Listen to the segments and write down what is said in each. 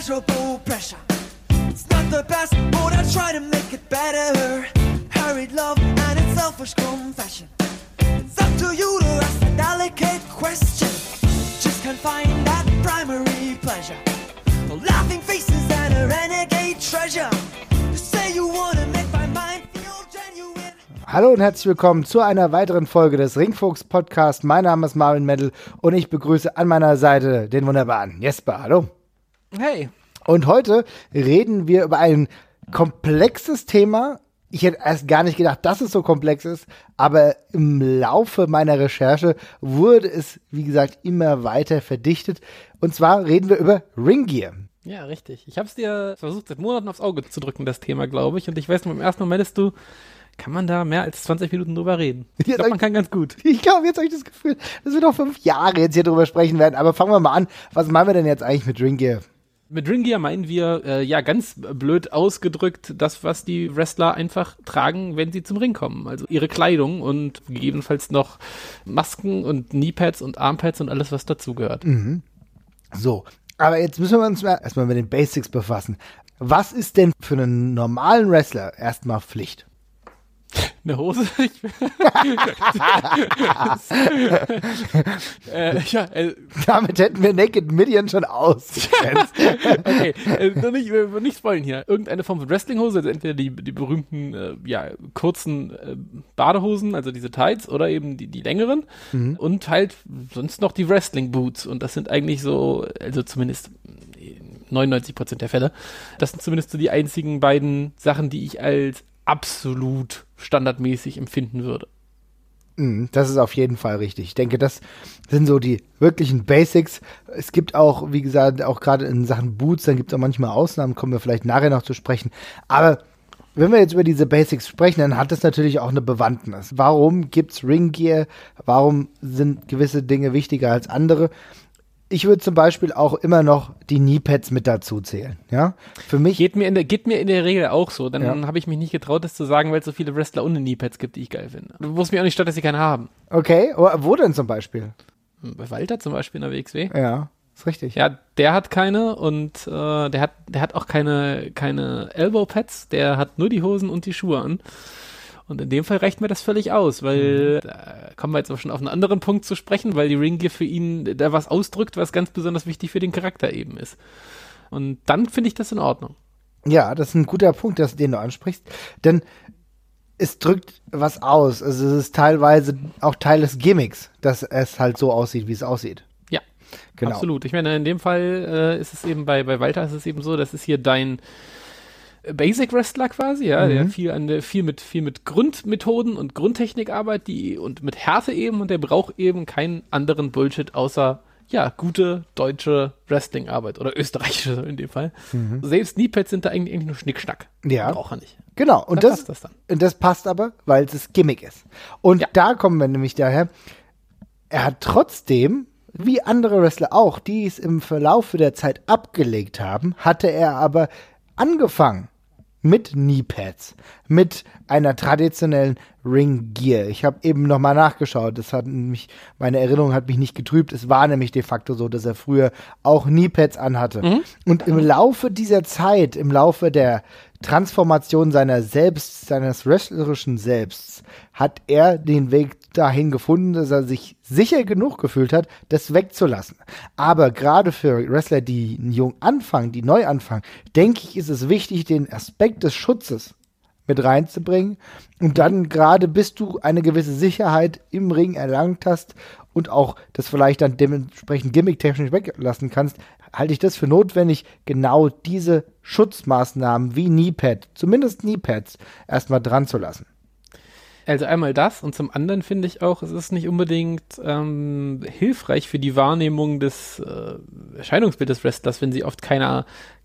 pleasurable pressure. It's not the best, but I try to make it better. Hurried love and its selfish confession. It's up to you to ask a delicate question. Just can't find that primary pleasure. Laughing faces and a renegade treasure. You say you wanna make my mind feel genuine. Hallo und herzlich willkommen zu einer weiteren Folge des Ringfuchs Podcast. Mein Name ist Marvin Mendel und ich begrüße an meiner Seite den wunderbaren Jesper. Hallo. Hey. Und heute reden wir über ein komplexes Thema. Ich hätte erst gar nicht gedacht, dass es so komplex ist, aber im Laufe meiner Recherche wurde es, wie gesagt, immer weiter verdichtet. Und zwar reden wir über Ringgear. Ja, richtig. Ich habe es dir versucht, seit Monaten aufs Auge zu drücken, das Thema, glaube ich. Und ich weiß im ersten Moment du, kann man da mehr als 20 Minuten drüber reden? Ich Ja, glaube, man kann ganz gut. Ich glaube, jetzt habe ich das Gefühl, dass wir noch fünf Jahre jetzt hier drüber sprechen werden. Aber fangen wir mal an. Was meinen wir denn jetzt eigentlich mit Ringgear? Mit Ringgear meinen wir, äh, ja, ganz blöd ausgedrückt, das, was die Wrestler einfach tragen, wenn sie zum Ring kommen. Also ihre Kleidung und gegebenenfalls noch Masken und Kneepads und Armpads und alles, was dazugehört. So, aber jetzt müssen wir uns mal erstmal mit den Basics befassen. Was ist denn für einen normalen Wrestler erstmal Pflicht? Eine Hose? Ich, äh, ja, äh, Damit hätten wir Naked Million schon ausgegrenzt. okay, äh, nicht, wir wollen nicht spoilen hier. Irgendeine Form von Wrestlinghose, also entweder die, die berühmten, äh, ja, kurzen äh, Badehosen, also diese Tights, oder eben die, die längeren. Und halt sonst noch die Wrestling Boots. Und das sind eigentlich so, also zumindest 99 Prozent der Fälle. Das sind zumindest so die einzigen beiden Sachen, die ich als absolut standardmäßig empfinden würde. Mm, Das ist auf jeden Fall richtig. Ich denke, das sind so die wirklichen Basics. Es gibt auch, wie gesagt, auch gerade in Sachen Boots, dann gibt es auch manchmal Ausnahmen, kommen wir vielleicht nachher noch zu sprechen. Aber wenn wir jetzt über diese Basics sprechen, dann hat das natürlich auch eine Bewandtnis. Warum gibt's Ringgear? Warum sind gewisse Dinge wichtiger als andere? Ich würde zum Beispiel auch immer noch die Kneepads mit dazu zählen. Ja, für mich Geht mir in der, geht mir in der Regel auch so. Dann Ja. habe ich mich nicht getraut, das zu sagen, weil es so viele Wrestler ohne Kneepads gibt, die ich geil finde. Du wusst mir auch nicht statt, dass sie keine haben. okay. Wo denn zum Beispiel? Bei Walter zum Beispiel in der WXW. Ja, ist richtig. Ja, der hat keine und äh, der hat, der hat auch keine, keine Elbow Pads, der hat nur die Hosen und die Schuhe an. Und in dem Fall reicht mir das völlig aus, weil da kommen wir jetzt auch schon auf einen anderen Punkt zu sprechen, weil die Ringgear für ihn da was ausdrückt, was ganz besonders wichtig für den Charakter eben ist. Und dann finde ich das in Ordnung. Ja, das ist ein guter Punkt, dass, den du ansprichst. Denn es drückt was aus. Also es ist teilweise auch Teil des Gimmicks, dass es halt so aussieht, wie es aussieht. Ja, Genau. absolut. Ich meine, in dem Fall äh, ist es eben bei, bei Walter ist es eben so, das ist hier dein Basic Wrestler quasi, ja, der viel an der, viel mit, viel mit Grundmethoden und Grundtechnik arbeitet, die und mit Härte eben und der braucht eben keinen anderen Bullshit außer ja, gute deutsche Wrestling-Arbeit oder österreichische in dem Fall. Selbst Kneepads sind da eigentlich, eigentlich nur Schnickschnack. Ja. Braucht er nicht. Genau. Und Da das, passt das dann. und das passt aber, weil es das Gimmick ist. Und Ja. da kommen wir nämlich daher. Er hat trotzdem, wie andere Wrestler auch, die es im Verlauf der Zeit abgelegt haben, hatte er aber angefangen mit Kneepads, mit einer traditionellen Ring Gear. Ich habe eben nochmal nachgeschaut. Das hat mich, meine Erinnerung hat mich nicht getrübt. Es war nämlich de facto so, dass er früher auch Kneepads anhatte. Und im Laufe dieser Zeit, im Laufe der Transformation seiner Selbst, seines wrestlerischen Selbsts, hat er den Weg dahin gefunden, dass er sich sicher genug gefühlt hat, das wegzulassen. Aber gerade für Wrestler, die jung anfangen, die neu anfangen, denke ich, ist es wichtig, den Aspekt des Schutzes mit reinzubringen. Und dann gerade bis du eine gewisse Sicherheit im Ring erlangt hast und auch das vielleicht dann dementsprechend gimmicktechnisch weglassen kannst, halte ich das für notwendig, genau diese Schutzmaßnahmen wie Kneepad, zumindest Kneepads, erstmal dran zu lassen. Also einmal das und zum anderen finde ich auch, es ist nicht unbedingt ähm, hilfreich für die Wahrnehmung des äh, Erscheinungsbildes des Wrestlers, wenn sie oft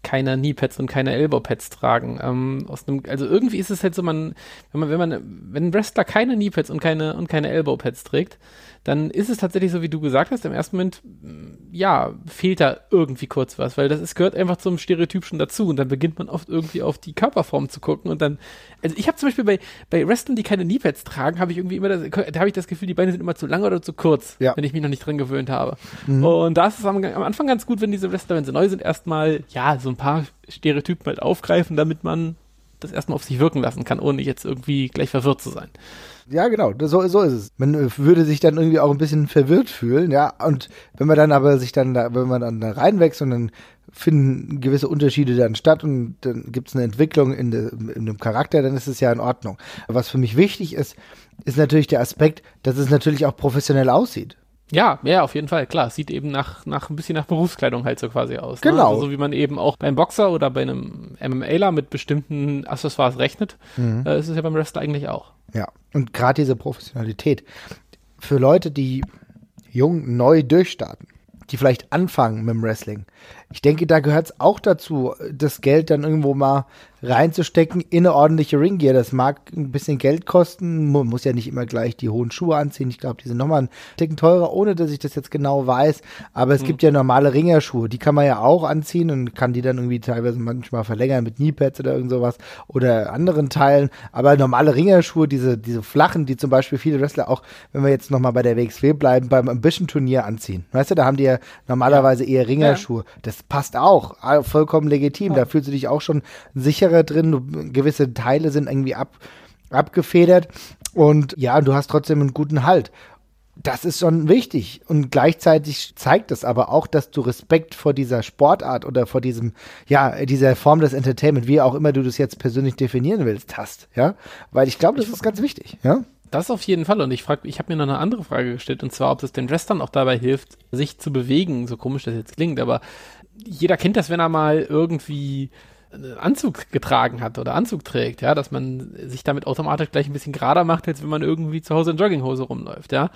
keiner keine Kneepads und keine Elbowpads tragen. Ähm, aus einem, also irgendwie ist es halt so, man, wenn man, wenn man, wenn ein Wrestler keine Kneepads und keine und keine Elbowpads trägt, dann ist es tatsächlich so, wie du gesagt hast, im ersten Moment, mh, ja, fehlt da irgendwie kurz was, weil das ist, gehört einfach zum Stereotyp schon dazu und dann beginnt man oft irgendwie auf die Körperform zu gucken und dann, also ich habe zum Beispiel bei, bei Wrestlern, die keine Kneepads tragen, habe ich irgendwie immer das, da habe ich das Gefühl, die Beine sind immer zu lang oder zu kurz, Ja. wenn ich mich noch nicht dran gewöhnt habe. Und da ist es am, am Anfang ganz gut, wenn diese Wrestler, wenn sie neu sind, erstmal, ja, so ein paar Stereotypen halt aufgreifen, damit man das erstmal auf sich wirken lassen kann, ohne jetzt irgendwie gleich verwirrt zu sein. Ja, genau, so, so ist es. Man äh, würde sich dann irgendwie auch ein bisschen verwirrt fühlen, ja. Und wenn man dann aber sich dann da, wenn man dann da reinwächst und dann finden gewisse Unterschiede dann statt und dann gibt es eine Entwicklung in, de, in dem Charakter, dann ist es ja in Ordnung. Was für mich wichtig ist, ist natürlich der Aspekt, dass es natürlich auch professionell aussieht. Ja, ja, auf jeden Fall, klar. Sieht eben nach, nach ein bisschen nach Berufskleidung halt so quasi aus. Genau. Ne? Also, so wie man eben auch beim Boxer oder bei einem MMAler mit bestimmten Accessoires rechnet, äh, ist es ja beim Wrestler eigentlich auch. Ja, und gerade diese Professionalität für Leute, die jung, neu durchstarten, die vielleicht anfangen mit dem Wrestling. Ich denke, da gehört es auch dazu, das Geld dann irgendwo mal reinzustecken in eine ordentliche Ringgear. Das mag ein bisschen Geld kosten, man muss ja nicht immer gleich die hohen Schuhe anziehen. Ich glaube, die sind nochmal ein Ticken teurer, ohne dass ich das jetzt genau weiß. Aber es gibt ja normale Ringerschuhe, die kann man ja auch anziehen und kann die dann irgendwie teilweise manchmal verlängern mit Kneepads oder irgend sowas oder anderen Teilen. Aber normale Ringerschuhe, diese, diese flachen, die zum Beispiel viele Wrestler auch, wenn wir jetzt nochmal bei der WXW bleiben, beim Ambition-Turnier anziehen. Weißt du, da haben die ja normalerweise eher Ringerschuhe. Das passt auch, ah, vollkommen legitim. Da fühlst du dich auch schon sicherer drin. Gewisse Teile sind irgendwie ab, abgefedert und ja, du hast trotzdem einen guten Halt. Das ist schon wichtig. Und gleichzeitig zeigt es aber auch, dass du Respekt vor dieser Sportart oder vor diesem, ja, dieser Form des Entertainment, wie auch immer du das jetzt persönlich definieren willst, hast. Ja, weil ich glaube, das ist ganz wichtig. Ja, Das auf jeden Fall. Und ich frage, ich habe mir noch eine andere Frage gestellt, und zwar, ob es den Wrestlern auch dabei hilft, sich zu bewegen, so komisch das jetzt klingt, aber jeder kennt das, wenn er mal irgendwie Anzug getragen hat oder Anzug trägt, ja, dass man sich damit automatisch gleich ein bisschen gerader macht, als wenn man irgendwie zu Hause in Jogginghose rumläuft, ja.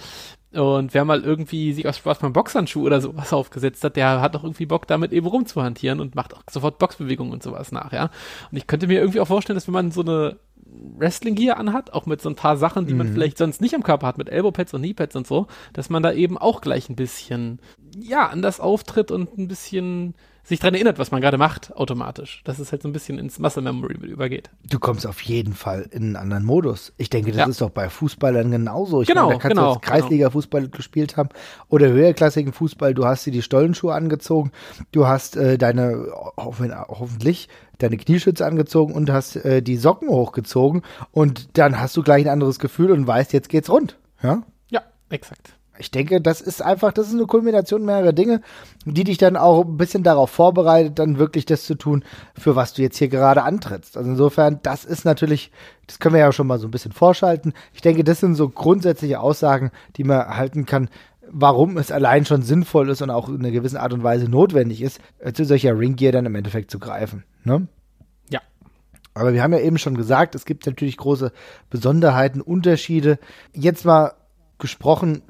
Und wer mal irgendwie sich aus Spaß beim Boxhandschuh oder sowas aufgesetzt hat, der hat doch irgendwie Bock, damit eben rumzuhantieren und macht auch sofort Boxbewegungen und sowas nach, ja. Und ich könnte mir irgendwie auch vorstellen, dass wenn man so eine Wrestling-Gear anhat, auch mit so ein paar Sachen, die man vielleicht sonst nicht am Körper hat, mit Elbow-Pads und Knee-Pads und so, dass man da eben auch gleich ein bisschen, ja, anders auftritt und ein bisschen sich dran erinnert, was man gerade macht, automatisch. Dass es halt so ein bisschen ins Muscle Memory mit übergeht. du kommst auf jeden Fall in einen anderen Modus. Ich denke, das Ja. ist doch bei Fußballern genauso. Ich Genau, meine, da kannst genau, du jetzt Kreisliga-Fußball gespielt haben oder höherklassigen Fußball. Du hast dir die Stollenschuhe angezogen, du hast äh, deine, hoffen, hoffentlich, deine Knieschütze angezogen und hast äh, die Socken hochgezogen und dann hast du gleich ein anderes Gefühl und weißt, jetzt geht's rund. Ja? Ja, exakt. Ich denke, das ist einfach, das ist eine Kulmination mehrerer Dinge, die dich dann auch ein bisschen darauf vorbereitet, dann wirklich das zu tun, für was du jetzt hier gerade antrittst. Also insofern, das ist natürlich, das können wir ja schon mal so ein bisschen vorschalten. Ich denke, das sind so grundsätzliche Aussagen, die man halten kann, warum es allein schon sinnvoll ist und auch in einer gewissen Art und Weise notwendig ist, zu solcher Ringgear dann im Endeffekt zu greifen. Ne? Ja. Aber wir haben ja eben schon gesagt, es gibt natürlich große Besonderheiten, Unterschiede. Jetzt mal gesprochen,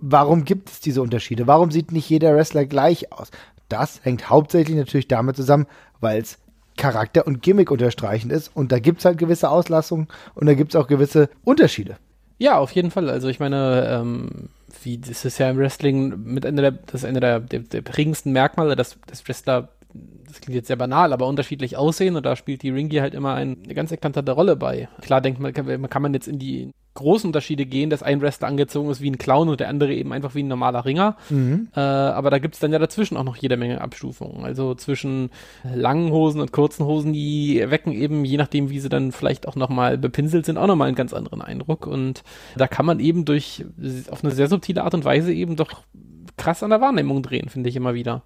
warum gibt es diese Unterschiede? Warum sieht nicht jeder Wrestler gleich aus? Das hängt hauptsächlich natürlich damit zusammen, weil es Charakter und Gimmick unterstreichend ist. Und da gibt es halt gewisse Auslassungen und da gibt es auch gewisse Unterschiede. Ja, auf jeden Fall. Also ich meine, ähm, wie das ist ja im Wrestling mit einer der, das einer der, der, der prägendsten Merkmale, dass, dass Wrestler, das klingt jetzt sehr banal, aber unterschiedlich aussehen und da spielt die Ringier halt immer ein, eine ganz eklatante Rolle bei. Klar denkt man, kann man jetzt in die großen Unterschiede gehen, dass ein Wrestler angezogen ist wie ein Clown und der andere eben einfach wie ein normaler Ringer. Äh, aber da gibt's dann ja dazwischen auch noch jede Menge Abstufungen. Also zwischen langen Hosen und kurzen Hosen, die wecken eben, je nachdem, wie sie dann vielleicht auch nochmal bepinselt sind, auch nochmal einen ganz anderen Eindruck. Und da kann man eben durch, auf eine sehr subtile Art und Weise eben doch krass an der Wahrnehmung drehen, finde ich immer wieder.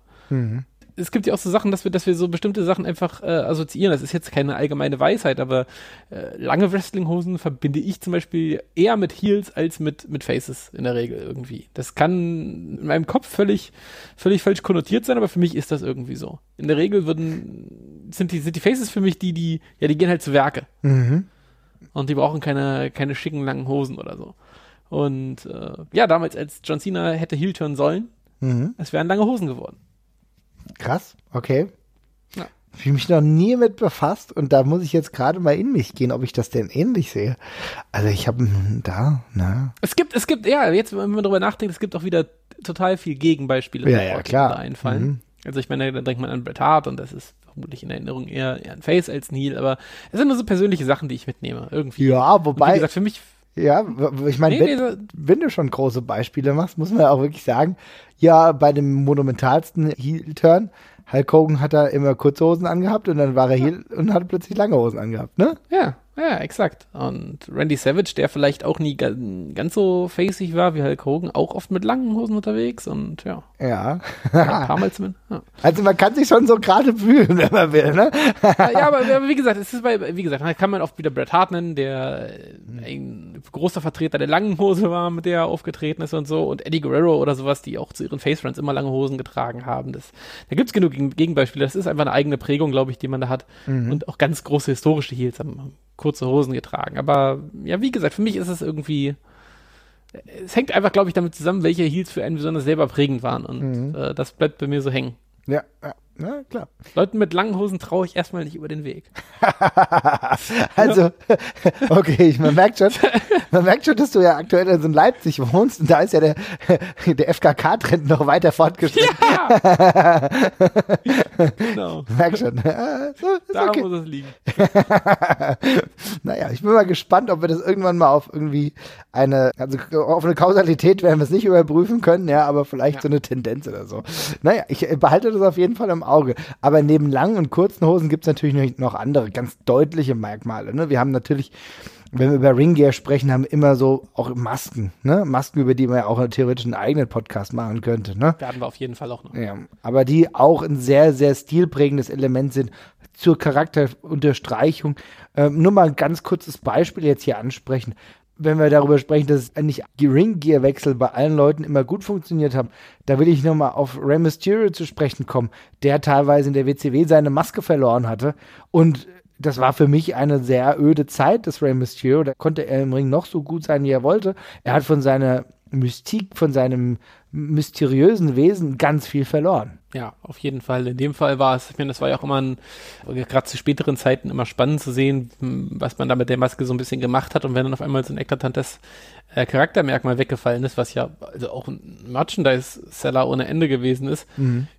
Es gibt ja auch so Sachen, dass wir, dass wir so bestimmte Sachen einfach äh, assoziieren. Das ist jetzt keine allgemeine Weisheit, aber äh, lange Wrestlinghosen verbinde ich zum Beispiel eher mit Heels als mit, mit Faces in der Regel irgendwie. Das kann in meinem Kopf völlig, völlig falsch konnotiert sein, aber für mich ist das irgendwie so. In der Regel würden, sind die, sind die Faces für mich die, die, ja, die gehen halt zu Werke. Und die brauchen keine, keine schicken langen Hosen oder so. Und äh, ja, damals, als John Cena hätte Heel turnen sollen, es wären lange Hosen geworden. Krass, okay. Ja. Hab ich mich noch nie mit befasst und da muss ich jetzt gerade mal in mich gehen, ob ich das denn ähnlich sehe. Also ich habe da, na. Es gibt, es gibt, ja, jetzt, wenn man darüber nachdenkt, es gibt auch wieder total viel Gegenbeispiele, Ja, die ja, mir klar. da einfallen. Mhm. Also ich meine, da denkt man an Bret Hart und das ist vermutlich in Erinnerung eher, eher ein Face als ein Heel, aber es sind nur so persönliche Sachen, die ich mitnehme. Irgendwie. Ja, Und wie wobei, gesagt, für mich, ja, ich meine, Nee, wenn, nee, wenn du schon große Beispiele machst, muss man ja auch wirklich sagen, ja, bei dem monumentalsten Heel-Turn, Hulk Hogan hat da immer kurze Hosen angehabt und dann war er Heel und hat plötzlich lange Hosen angehabt, ne? ja, ja, exakt. Und Randy Savage, der vielleicht auch nie ga, ganz so facig war wie Hulk Hogan, auch oft mit langen Hosen unterwegs und ja, Ja. ein paar Mal zumindest. Ja. Also man kann sich schon so gerade fühlen, wenn man will, ne? ja, aber, aber wie gesagt, es ist bei, wie gesagt, da kann man oft wieder Bret Hart nennen, der äh, ein großer Vertreter der langen Hose war, mit der er aufgetreten ist und so, und Eddie Guerrero oder sowas, die auch zu ihren Face Runs immer lange Hosen getragen haben. Das, da gibt's genug Gegen- Gegenbeispiele. Das ist einfach eine eigene Prägung, glaube ich, die man da hat. Und auch ganz große historische Heels haben kurze Hosen getragen. Aber ja, wie gesagt, für mich ist es irgendwie. Es hängt einfach, glaube ich, damit zusammen, welche Heels für einen besonders selber prägend waren. Und äh, das bleibt bei mir so hängen. Ja, ja, na klar. Leuten mit langen Hosen traue ich erstmal nicht über den Weg. Also, okay, man merkt schon, man merkt schon, dass du ja aktuell in Leipzig wohnst und da ist ja der, der FKK-Trend noch weiter fortgeschritten. Ja! Genau. Merk schon. So, Da okay. muss es liegen. Naja, ich bin mal gespannt, ob wir das irgendwann mal auf irgendwie eine, also auf eine Kausalität werden wir es nicht überprüfen können, ja, aber vielleicht Ja. so eine Tendenz oder so. Naja, ich äh, behalte das auf jeden Fall im Auge. Aber neben langen und kurzen Hosen gibt es natürlich noch andere ganz deutliche Merkmale. Ne? Wir haben natürlich, wenn wir über Ringgear sprechen, haben wir immer so auch Masken, ne? Masken, über die man ja auch theoretisch einen eigenen Podcast machen könnte, ne? Werden wir auf jeden Fall auch noch. Ja, aber die auch ein sehr, sehr stilprägendes Element sind zur Charakterunterstreichung. Ähm, nur mal ein ganz kurzes Beispiel jetzt hier ansprechen. Wenn wir darüber sprechen, dass nicht die Ring-Gear-Wechsel bei allen Leuten immer gut funktioniert haben, da will ich nochmal auf Rey Mysterio zu sprechen kommen, der teilweise in der WCW seine Maske verloren hatte und das war für mich eine sehr öde Zeit des Rey Mysterio. Da konnte er im Ring noch so gut sein, wie er wollte. Er hat von seiner Mystik, von seinem mysteriösen Wesen ganz viel verloren. Ja, auf jeden Fall. In dem Fall war es, ich meine, das war ja auch immer ein, gerade zu späteren Zeiten immer spannend zu sehen, was man da mit der Maske so ein bisschen gemacht hat und wenn dann auf einmal so ein eklatantes äh, Charaktermerkmal weggefallen ist, was ja also auch ein Merchandise-Seller ohne Ende gewesen ist,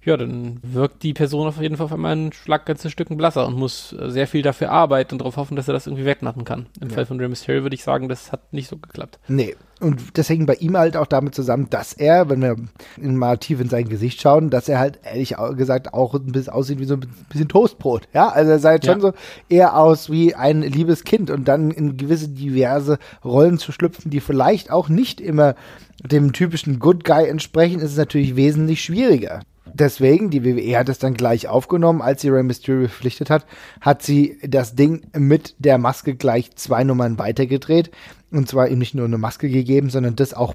ja, dann wirkt die Person auf jeden Fall auf einmal ein Schlag ganzes Stücken blasser und muss äh, sehr viel dafür arbeiten und darauf hoffen, dass er das irgendwie wegmachen kann. Im Fall von Rey Mysterio würde ich sagen, das hat nicht so geklappt. Nee. Und das hängt bei ihm halt auch damit zusammen, dass er, wenn wir mal tief in sein Gesicht schauen, dass er halt ehrlich gesagt auch ein bisschen aussieht wie so ein bisschen Toastbrot. Ja, also er sah jetzt Ja. schon so eher aus wie ein liebes Kind und dann in gewisse diverse Rollen zu schlüpfen, die vielleicht auch nicht immer dem typischen Good Guy entsprechen, ist es natürlich wesentlich schwieriger. Deswegen, die WWE hat es dann gleich aufgenommen, als sie Rey Mysterio verpflichtet hat, hat sie das Ding mit der Maske gleich zwei Nummern weitergedreht. Und zwar ihm nicht nur eine Maske gegeben, sondern das auch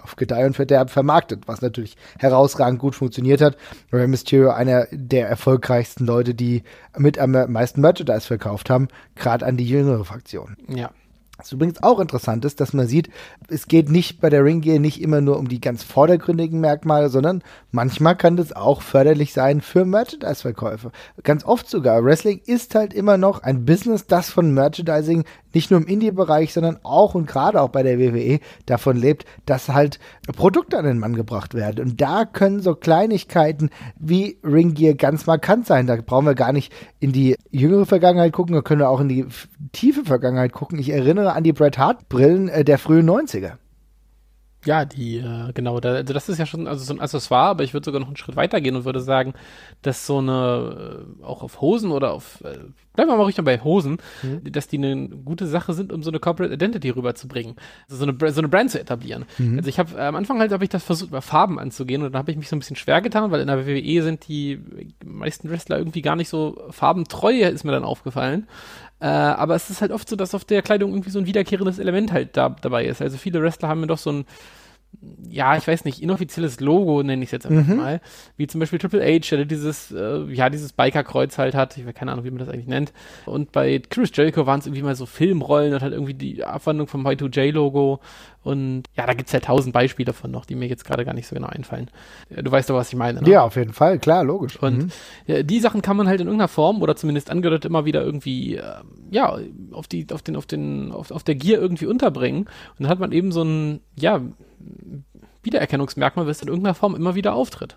auf Gedeih und Verderb vermarktet, was natürlich herausragend gut funktioniert hat. Rey Mysterio einer der erfolgreichsten Leute, die mit am meisten Merchandise verkauft haben, gerade an die jüngere Fraktion. Ja. Was übrigens auch interessant ist, dass man sieht, es geht nicht bei der Ringgear nicht immer nur um die ganz vordergründigen Merkmale, sondern manchmal kann das auch förderlich sein für Merchandise-Verkäufe. Ganz oft sogar. Wrestling ist halt immer noch ein Business, das von Merchandising nicht nur im Indie-Bereich, sondern auch und gerade auch bei der WWE davon lebt, dass halt Produkte an den Mann gebracht werden. Und da können so Kleinigkeiten wie Ringgear ganz markant sein. Da brauchen wir gar nicht in die jüngere Vergangenheit gucken, da können wir auch in die tiefe Vergangenheit gucken. Ich erinnere an die Bret Hart-Brillen äh, der frühen 90er. Ja, die, äh, genau, da, also das ist ja schon also so ein Accessoire, aber ich würde sogar noch einen Schritt weiter gehen und würde sagen, dass so eine, äh, auch auf Hosen oder auf, äh, bleiben wir mal ruhig noch bei Hosen, dass die eine gute Sache sind, um so eine Corporate Identity rüberzubringen. Also so eine, so eine Brand zu etablieren. Also ich habe, äh, am Anfang halt habe ich das versucht, über Farben anzugehen und dann habe ich mich so ein bisschen schwer getan, weil in der WWE sind die meisten Wrestler irgendwie gar nicht so farbentreu, ist mir dann aufgefallen. Äh, aber es ist halt oft so, dass auf der Kleidung irgendwie so ein wiederkehrendes Element halt da, dabei ist. Also viele Wrestler haben mir doch so ein, ja, ich weiß nicht, inoffizielles Logo nenne ich es jetzt einfach mal. Wie zum Beispiel Triple H, der dieses, äh, ja, dieses Biker-Kreuz halt hat. Ich habe keine Ahnung, wie man das eigentlich nennt. Und bei Chris Jericho waren es irgendwie mal so Filmrollen und halt irgendwie die Abwandlung vom Y2J-Logo. Und ja, da gibt's ja tausend Beispiele davon noch, die mir jetzt gerade gar nicht so genau einfallen. Äh, Du weißt doch, was ich meine. Ne? Ja, auf jeden Fall, klar, logisch. Und Mhm. ja, die Sachen kann man halt in irgendeiner Form oder zumindest angedeutet immer wieder irgendwie, äh, ja, auf die, auf den, auf den, auf, auf der Gier irgendwie unterbringen. Und dann hat man eben so ein, ja, Wiedererkennungsmerkmal, was in irgendeiner Form immer wieder auftritt.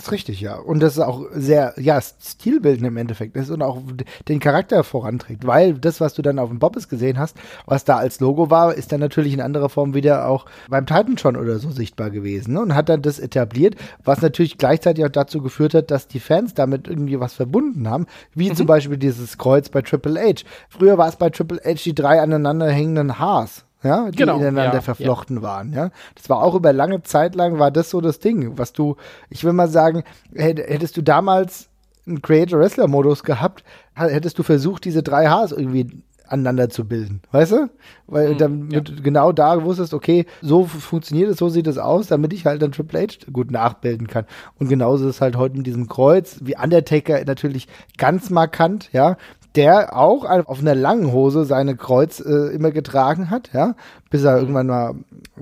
Das ist richtig, ja. Und das ist auch sehr, ja, stilbildend im Endeffekt ist und auch den Charakter voranträgt, weil das, was du dann auf dem Bobbes gesehen hast, was da als Logo war, ist dann natürlich in anderer Form wieder auch beim Titan schon oder so sichtbar gewesen ne? und hat dann das etabliert, was natürlich gleichzeitig auch dazu geführt hat, dass die Fans damit irgendwie was verbunden haben, wie zum Beispiel dieses Kreuz bei Triple H. Früher war es bei Triple H die drei aneinander hängenden Haars. Ja, die Genau, ineinander ja, verflochten waren, ja. Das war auch über lange Zeit lang war das so das Ding, was du, ich will mal sagen, hätt- hättest du damals einen Creator-Wrestler-Modus gehabt, ha- hättest du versucht, diese drei Haars irgendwie aneinander zu bilden, weißt du? Weil dann ja. du genau da wusstest, okay, so funktioniert es, so sieht es aus, damit ich halt dann Triple H gut nachbilden kann. Und genauso ist es halt heute mit diesem Kreuz, wie Undertaker natürlich ganz markant, ja, der auch auf einer langen Hose seine Kreuz äh, immer getragen hat, ja, bis er irgendwann mal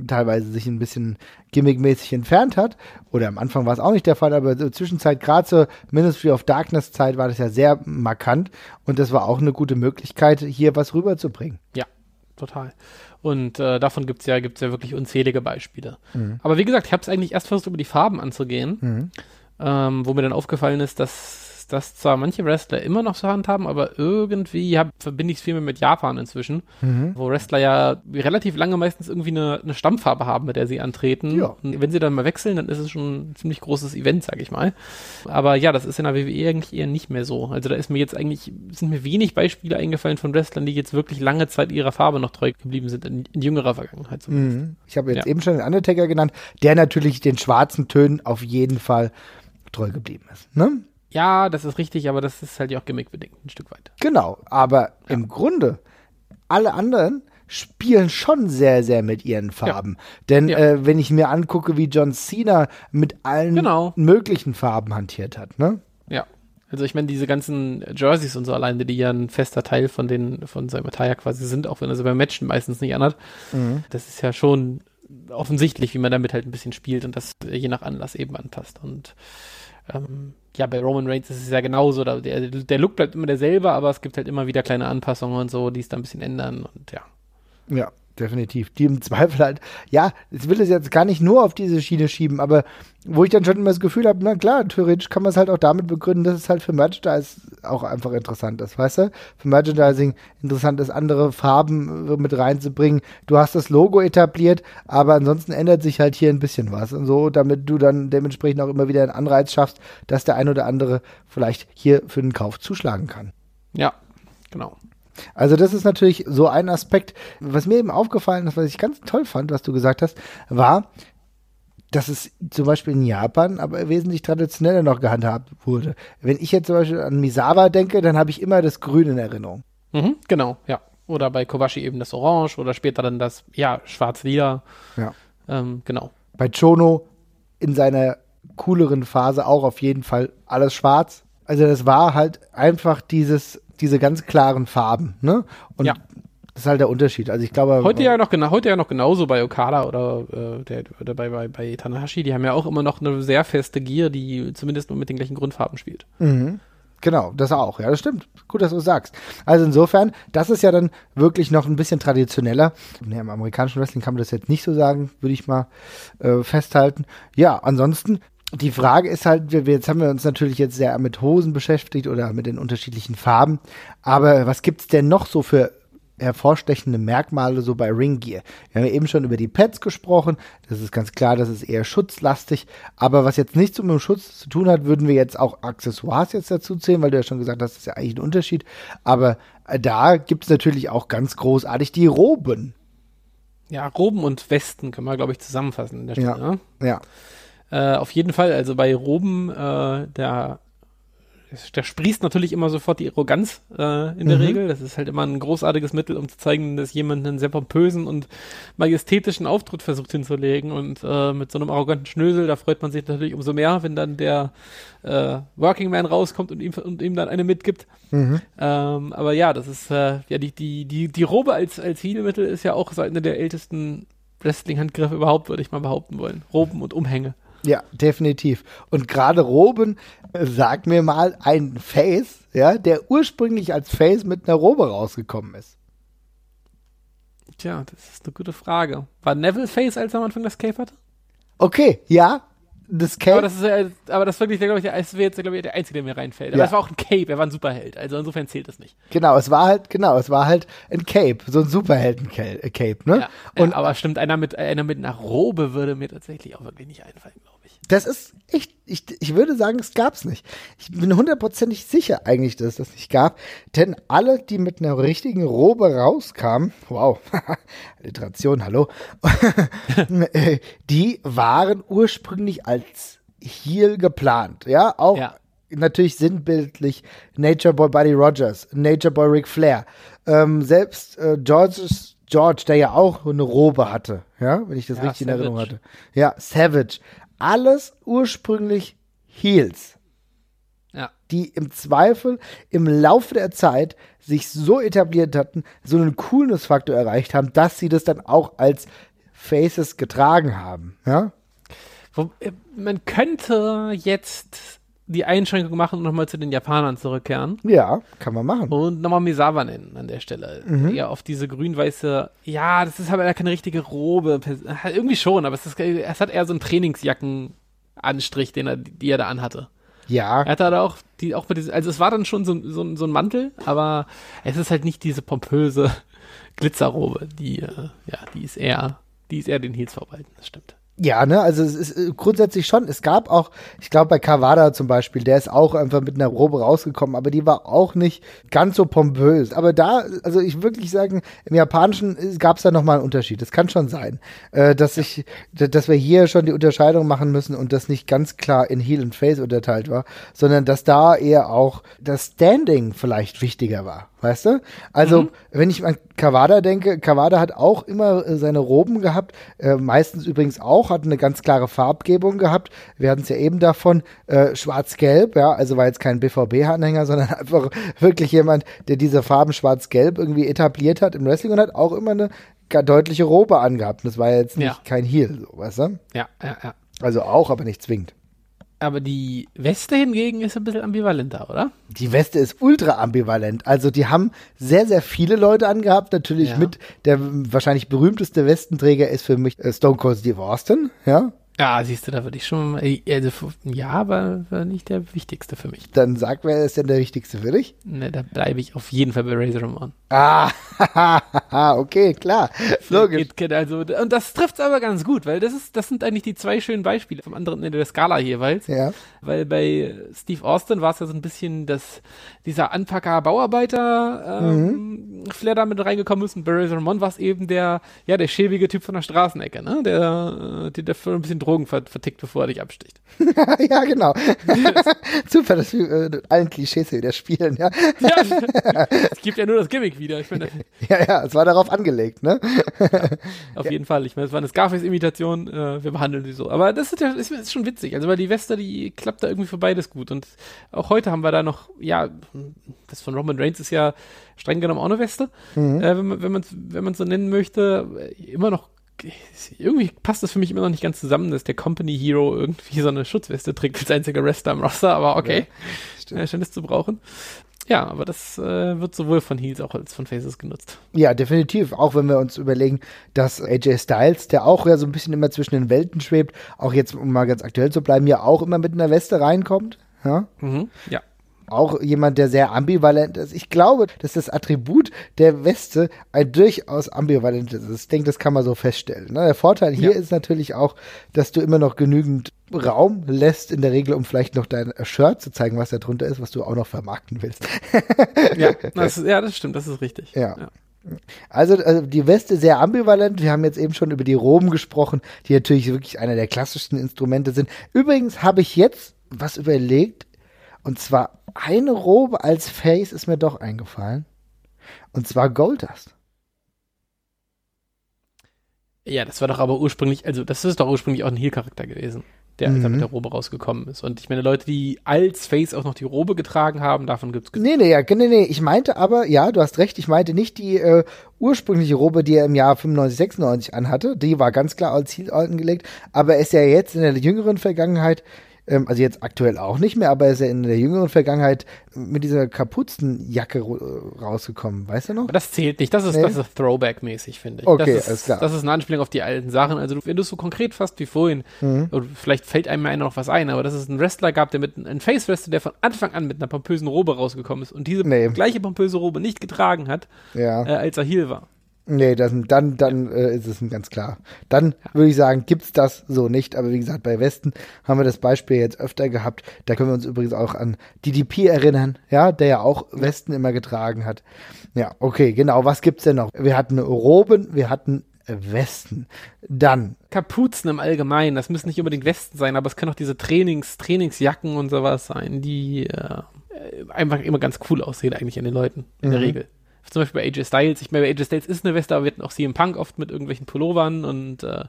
teilweise sich ein bisschen gimmickmäßig entfernt hat. Oder am Anfang war es auch nicht der Fall, aber zur Zwischenzeit, gerade zur Ministry of Darkness Zeit, war das ja sehr markant und das war auch eine gute Möglichkeit, hier was rüberzubringen. Ja, total. Und äh, davon gibt's ja, gibt's ja wirklich unzählige Beispiele. Aber wie gesagt, ich habe es eigentlich erst versucht, über die Farben anzugehen, ähm, wo mir dann aufgefallen ist, dass das zwar manche Wrestler immer noch so handhaben, aber irgendwie hab, verbinde ich es viel mehr mit Japan inzwischen, wo Wrestler ja relativ lange meistens irgendwie eine, eine Stammfarbe haben, mit der sie antreten. Ja. Und wenn sie dann mal wechseln, dann ist es schon ein ziemlich großes Event, sag ich mal. Aber ja, das ist in der WWE eigentlich eher nicht mehr so. Also da ist mir jetzt eigentlich, sind mir wenig Beispiele eingefallen von Wrestlern, die jetzt wirklich lange Zeit ihrer Farbe noch treu geblieben sind, in, in jüngerer Vergangenheit zumindest. Ich habe jetzt Ja. eben schon den Undertaker genannt, der natürlich den schwarzen Tönen auf jeden Fall treu geblieben ist. Ne? Ja, das ist richtig, aber das ist halt ja auch gimmickbedingt ein Stück weit. Genau, aber im Grunde, alle anderen spielen schon sehr, sehr mit ihren Farben. Denn Ja. äh, wenn ich mir angucke, wie John Cena mit allen Genau. möglichen Farben hantiert hat, ne? Ja. Also ich meine, diese ganzen Jerseys und so alleine, die ja ein fester Teil von den, von seinem Attire quasi sind, auch wenn er sie beim Matchen meistens nicht anhat, das ist ja schon offensichtlich, wie man damit halt ein bisschen spielt und das je nach Anlass eben anpasst. Und ähm, ja, bei Roman Reigns ist es ja genauso. Der, der Look bleibt immer derselbe, aber es gibt halt immer wieder kleine Anpassungen und so, die es da ein bisschen ändern und ja. Ja, definitiv. Die im Zweifel halt, ja, ich will es jetzt gar nicht nur auf diese Schiene schieben, aber wo ich dann schon immer das Gefühl habe, na klar, theoretisch kann man es halt auch damit begründen, dass es halt für Merchandise auch einfach interessant ist, weißt du? Für Merchandising interessant ist, andere Farben äh, mit reinzubringen. Du hast das Logo etabliert, aber ansonsten ändert sich halt hier ein bisschen was und so, damit du dann dementsprechend auch immer wieder einen Anreiz schaffst, dass der ein oder andere vielleicht hier für den Kauf zuschlagen kann. Ja, genau. Also das ist natürlich so ein Aspekt, was mir eben aufgefallen ist, was ich ganz toll fand, was du gesagt hast, war, dass es zum Beispiel in Japan aber wesentlich traditioneller noch gehandhabt wurde. Wenn ich jetzt zum Beispiel an Misawa denke, dann habe ich immer das Grün in Erinnerung. Mhm, genau, ja. Oder bei Kobashi eben das Orange oder später dann das, ja, schwarz-lila. Ja. Ähm, genau. Bei Chono in seiner cooleren Phase auch auf jeden Fall alles schwarz. Also das war halt einfach dieses, diese ganz klaren Farben, ne? Und Ja. das ist halt der Unterschied. Also ich glaube, Heute ja noch genau, heute ja noch genauso bei Okada oder, äh, der, oder bei, bei, bei Tanahashi, die haben ja auch immer noch eine sehr feste Gier, die zumindest nur mit den gleichen Grundfarben spielt. Genau, das auch. Ja, das stimmt. Gut, dass du es sagst. Also insofern, das ist ja dann wirklich noch ein bisschen traditioneller. Nee, Im amerikanischen Wrestling kann man das jetzt nicht so sagen, würde ich mal äh, festhalten. Ja, ansonsten, die Frage ist halt, wir, jetzt haben wir uns natürlich jetzt sehr mit Hosen beschäftigt oder mit den unterschiedlichen Farben. Aber was gibt's denn noch so für hervorstechende Merkmale so bei Ring Gear. Wir haben ja eben schon über die Pads gesprochen. Das ist ganz klar, das ist eher schutzlastig. Aber was jetzt nichts mit dem Schutz zu tun hat, würden wir jetzt auch Accessoires jetzt dazu zählen, weil du ja schon gesagt hast, das ist ja eigentlich ein Unterschied. Aber äh, da gibt es natürlich auch ganz großartig die Roben. Ja, Roben und Westen können wir, glaube ich, zusammenfassen. Stelle, Ja. ne? Ja. Äh, auf jeden Fall, also bei Roben, äh, da da sprießt natürlich immer sofort die Arroganz äh, in der Mhm. Regel. Das ist halt immer ein großartiges Mittel, um zu zeigen, dass jemand einen sehr pompösen und majestätischen Auftritt versucht hinzulegen. Und äh, mit so einem arroganten Schnösel, da freut man sich natürlich umso mehr, wenn dann der äh, Working Man rauskommt und ihm, und ihm dann eine mitgibt. Mhm. Ähm, aber ja, das ist äh, ja die, die, die, die Robe als, als Heelmittel ist ja auch so eine der ältesten Wrestling-Handgriffe überhaupt, würde ich mal behaupten wollen. Roben und Umhänge. Ja, definitiv. Und gerade Roben, äh, sag mir mal, ein Face, ja, der ursprünglich als Face mit einer Robe rausgekommen ist. Tja, das ist eine gute Frage. War Neville Face, als er am Anfang das Cape hatte? Okay, ja, das Cape. Aber das ist, äh, aber das ist wirklich, glaube ich, der, das wäre jetzt, glaube ich, der Einzige, der mir reinfällt. Aber Ja. es war auch ein Cape, er war ein Superheld. Also insofern zählt das nicht. genau, es war halt, genau, es war halt ein Cape, so ein Superhelden-Cape, ne? Ja, Und aber stimmt, einer mit, einer mit einer Robe würde mir tatsächlich auch wirklich nicht einfallen, glaube ich. Das ist echt, ich, ich würde sagen, es gab's nicht. Ich bin hundertprozentig sicher eigentlich, dass es das nicht gab. Denn alle, die mit einer richtigen Robe rauskamen, wow, Alliteration, hallo, äh, die waren ursprünglich als Heel geplant. Ja, auch Ja. natürlich sinnbildlich Nature Boy Buddy Rogers, Nature Boy Ric Flair. Ähm, selbst äh, George's George, der ja auch eine Robe hatte, ja, wenn ich das Ja, richtig in Erinnerung Savage. hatte. Ja, Savage. Alles ursprünglich Heels, Ja. die im Zweifel im Laufe der Zeit sich so etabliert hatten, so einen Coolness-Faktor erreicht haben, dass sie das dann auch als Faces getragen haben. Ja, äh, man könnte jetzt die Einschränkung machen und nochmal zu den Japanern zurückkehren. ja kann man machen. Und nochmal Misawa nennen an der Stelle. Ja, auf diese grün-weiße, ja, das ist aber keine richtige Robe. Halt Irgendwie schon, aber es, ist, es hat eher so einen Trainingsjacken-Anstrich, den er, die er da anhatte. Ja, Er hatte da auch, die, auch mit diesem, also es war dann schon so, so, so ein Mantel, aber es ist halt nicht diese pompöse Glitzerrobe, die, äh, ja, die ist eher, die ist eher den Heels vorbehalten, das stimmt. Ja, ne, also es ist äh, grundsätzlich schon. Es gab auch, ich glaube bei Kawada zum Beispiel, der ist auch einfach mit einer Robe rausgekommen, aber die war auch nicht ganz so pompös. Aber da, also ich wirklich sagen, im Japanischen gab es da nochmal einen Unterschied. Das kann schon sein, äh, dass ich, d- dass wir hier schon die Unterscheidung machen müssen und das nicht ganz klar in Heel und Face unterteilt war, sondern dass da eher auch das Standing vielleicht wichtiger war. Weißt du? Also, wenn ich an Kawada denke, Kawada hat auch immer äh, seine Roben gehabt, äh, meistens übrigens auch, hat eine ganz klare Farbgebung gehabt. Wir hatten es ja eben davon, äh, schwarz-gelb, ja, also war jetzt kein BVB-Anhänger, sondern einfach wirklich jemand, der diese Farben schwarz-gelb irgendwie etabliert hat im Wrestling und hat auch immer eine deutliche Robe angehabt. Das war jetzt nicht Ja. kein Heel, so, weißt du? Ja, ja, ja. Also auch, aber nicht zwingend. Aber die Weste hingegen ist ein bisschen ambivalenter, oder? Die Weste ist ultra ambivalent. Also die haben sehr, sehr viele Leute angehabt. Natürlich Ja. mit der wahrscheinlich berühmteste Westenträger ist für mich äh, Stone Cold Steve Austin. Ja, Ja, siehst du, da würde ich schon, äh, also, ja, aber war nicht der wichtigste für mich. dann sag, wer ist denn der wichtigste für dich? Ne, da bleibe ich auf jeden Fall bei Razor Ramon. Ah, okay, klar. Logisch. Also, und das trifft aber ganz gut, weil das ist, das sind eigentlich die zwei schönen Beispiele vom anderen Ende der Skala jeweils. Ja. Weil bei Steve Austin war es ja so ein bisschen, dass dieser Anpacker Bauarbeiter ähm, Flair da mit reingekommen ist und bei Razor Ramon war es eben der, ja, der schäbige Typ von der Straßenecke, ne? Der, äh, der dafür ein bisschen Drogen ver- vertickt, bevor er dich absticht. ja, genau. Super, dass wir äh, allen Klischees hier wieder spielen. Ja, Ja, es gibt ja nur das Gimmick wieder. Ich meine, ja, ja es war darauf angelegt, ne? auf jeden Fall. Ich meine, es war eine Scarface-Imitation, äh, wir behandeln sie so. Aber das ist ja ist, ist schon witzig. Also, weil die Weste, die klappt da irgendwie für beides gut. Und auch heute haben wir da noch, ja, das von Roman Reigns ist ja streng genommen auch eine Weste. Mhm. Äh, wenn man wenn man wenn man so nennen möchte, äh, immer noch irgendwie passt das für mich immer noch nicht ganz zusammen, dass der Company Hero irgendwie so eine Schutzweste trägt als einziger Wrestler im Roster, aber okay. stimmt. Ja, scheint es zu brauchen. Ja, aber das äh, wird sowohl von Heels auch als von Faces genutzt. Ja, definitiv. Auch wenn wir uns überlegen, dass AJ Styles, der auch ja so ein bisschen immer zwischen den Welten schwebt, auch jetzt, um mal ganz aktuell zu bleiben, ja auch immer mit einer Weste reinkommt. Ja. Mhm. Ja. Auch jemand, der sehr ambivalent ist. Ich glaube, dass das Attribut der Weste ein durchaus ambivalent ist. Ich denke, das kann man so feststellen. Ne? Der Vorteil hier Ja. ist natürlich auch, dass du immer noch genügend Raum lässt, in der Regel, um vielleicht noch dein Shirt zu zeigen, was da drunter ist, was du auch noch vermarkten willst. Ja, das, ja, das stimmt, das ist richtig. Ja. Also, also die Weste sehr ambivalent. Wir haben jetzt eben schon über die Roben gesprochen, die natürlich wirklich einer der klassischsten Instrumente sind. Übrigens habe ich jetzt was überlegt. Und zwar eine Robe als Face ist mir doch eingefallen. Und zwar Goldust. Ja, das war doch aber ursprünglich, also das ist doch ursprünglich auch ein Heal-Charakter gewesen, der als er Mhm. mit der Robe rausgekommen ist. Und ich meine, Leute, die als Face auch noch die Robe getragen haben, davon gibt's Nee, nee, ja, nee, nee, ich meinte aber, ja, du hast recht, ich meinte nicht die äh, ursprüngliche Robe, die er im Jahr 95, 96 anhatte, die war ganz klar als Ziel angelegt, aber er ist ja jetzt in der jüngeren Vergangenheit, also jetzt aktuell auch nicht mehr, aber er ist ja in der jüngeren Vergangenheit mit dieser Kapuzenjacke äh, rausgekommen, weißt du noch? Aber das zählt nicht. Das ist, Nee? das ist Throwback-mäßig, finde ich. Okay, das ist, alles klar. Das ist eine Anspielung auf die alten Sachen. Also, wenn du es so konkret fasst wie vorhin, Mhm. oder vielleicht fällt einem einer noch was ein, aber dass es einen Wrestler gab, der mit einem Face-Wrestler, der von Anfang an mit einer pompösen Robe rausgekommen ist und diese Nee. gleiche pompöse Robe nicht getragen hat, Ja. äh, als er Heal war. Nee, das, dann, dann äh, ist es ganz klar. Dann würde ich sagen, gibt's das so nicht. Aber wie gesagt, bei Westen haben wir das Beispiel jetzt öfter gehabt. Da können wir uns übrigens auch an DDP erinnern, ja, der ja auch Westen immer getragen hat. Ja, okay, genau. Was gibt's denn noch? Wir hatten Roben, wir hatten Westen. Dann, Kapuzen im Allgemeinen, das müssen nicht unbedingt Westen sein, aber es können auch diese Trainings, Trainingsjacken und sowas sein, die äh, einfach immer ganz cool aussehen eigentlich an den Leuten, in der Mhm. Regel. Zum Beispiel bei AJ Styles. Ich meine, bei AJ Styles ist eine Weste, aber wir hatten auch CM Punk oft mit irgendwelchen Pullovern und äh,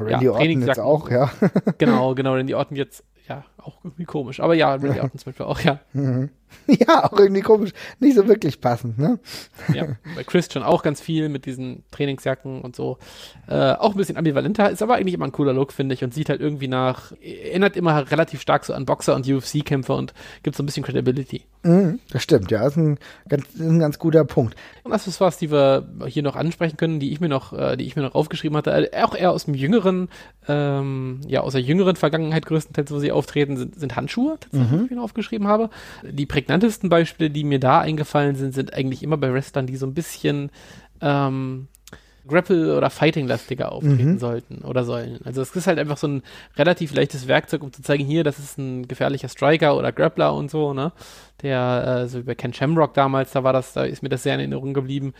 Randy Orton jetzt auch, ja. genau, genau, denn die Orten jetzt, ja, auch irgendwie komisch. Aber ja, Randy Orton zum Beispiel auch, ja. ja, auch irgendwie komisch. Nicht so wirklich passend, ne? ja. Bei Christian auch ganz viel mit diesen Trainingsjacken und so. Äh, auch ein bisschen ambivalenter, ist aber eigentlich immer ein cooler Look, finde ich, und sieht halt irgendwie nach, erinnert immer relativ stark so an Boxer und UFC-Kämpfer und gibt so ein bisschen Credibility. Mhm, das stimmt, ja. Das ist ein ganz, ist ein ganz guter Punkt. Und das ist was, die wir hier noch ansprechen können, die ich mir noch, äh, die ich mir noch aufgeschrieben hatte, äh, auch eher aus dem jüngeren, ähm, ja, aus der jüngeren Vergangenheit größtenteils, wo sie auftreten, sind, sind Handschuhe, tatsächlich, die ich mir aufgeschrieben habe. Die prägnantesten Beispiele, die mir da eingefallen sind, sind eigentlich immer bei Wrestlern, die so ein bisschen ähm, Grapple- oder Fighting-lastiger auftreten sollten oder sollen. Also es ist halt einfach so ein relativ leichtes Werkzeug, um zu zeigen, hier, das ist ein gefährlicher Striker oder Grappler und so, ne? Der, äh, so wie bei Ken Shamrock damals, da war das, da ist mir das sehr in Erinnerung geblieben.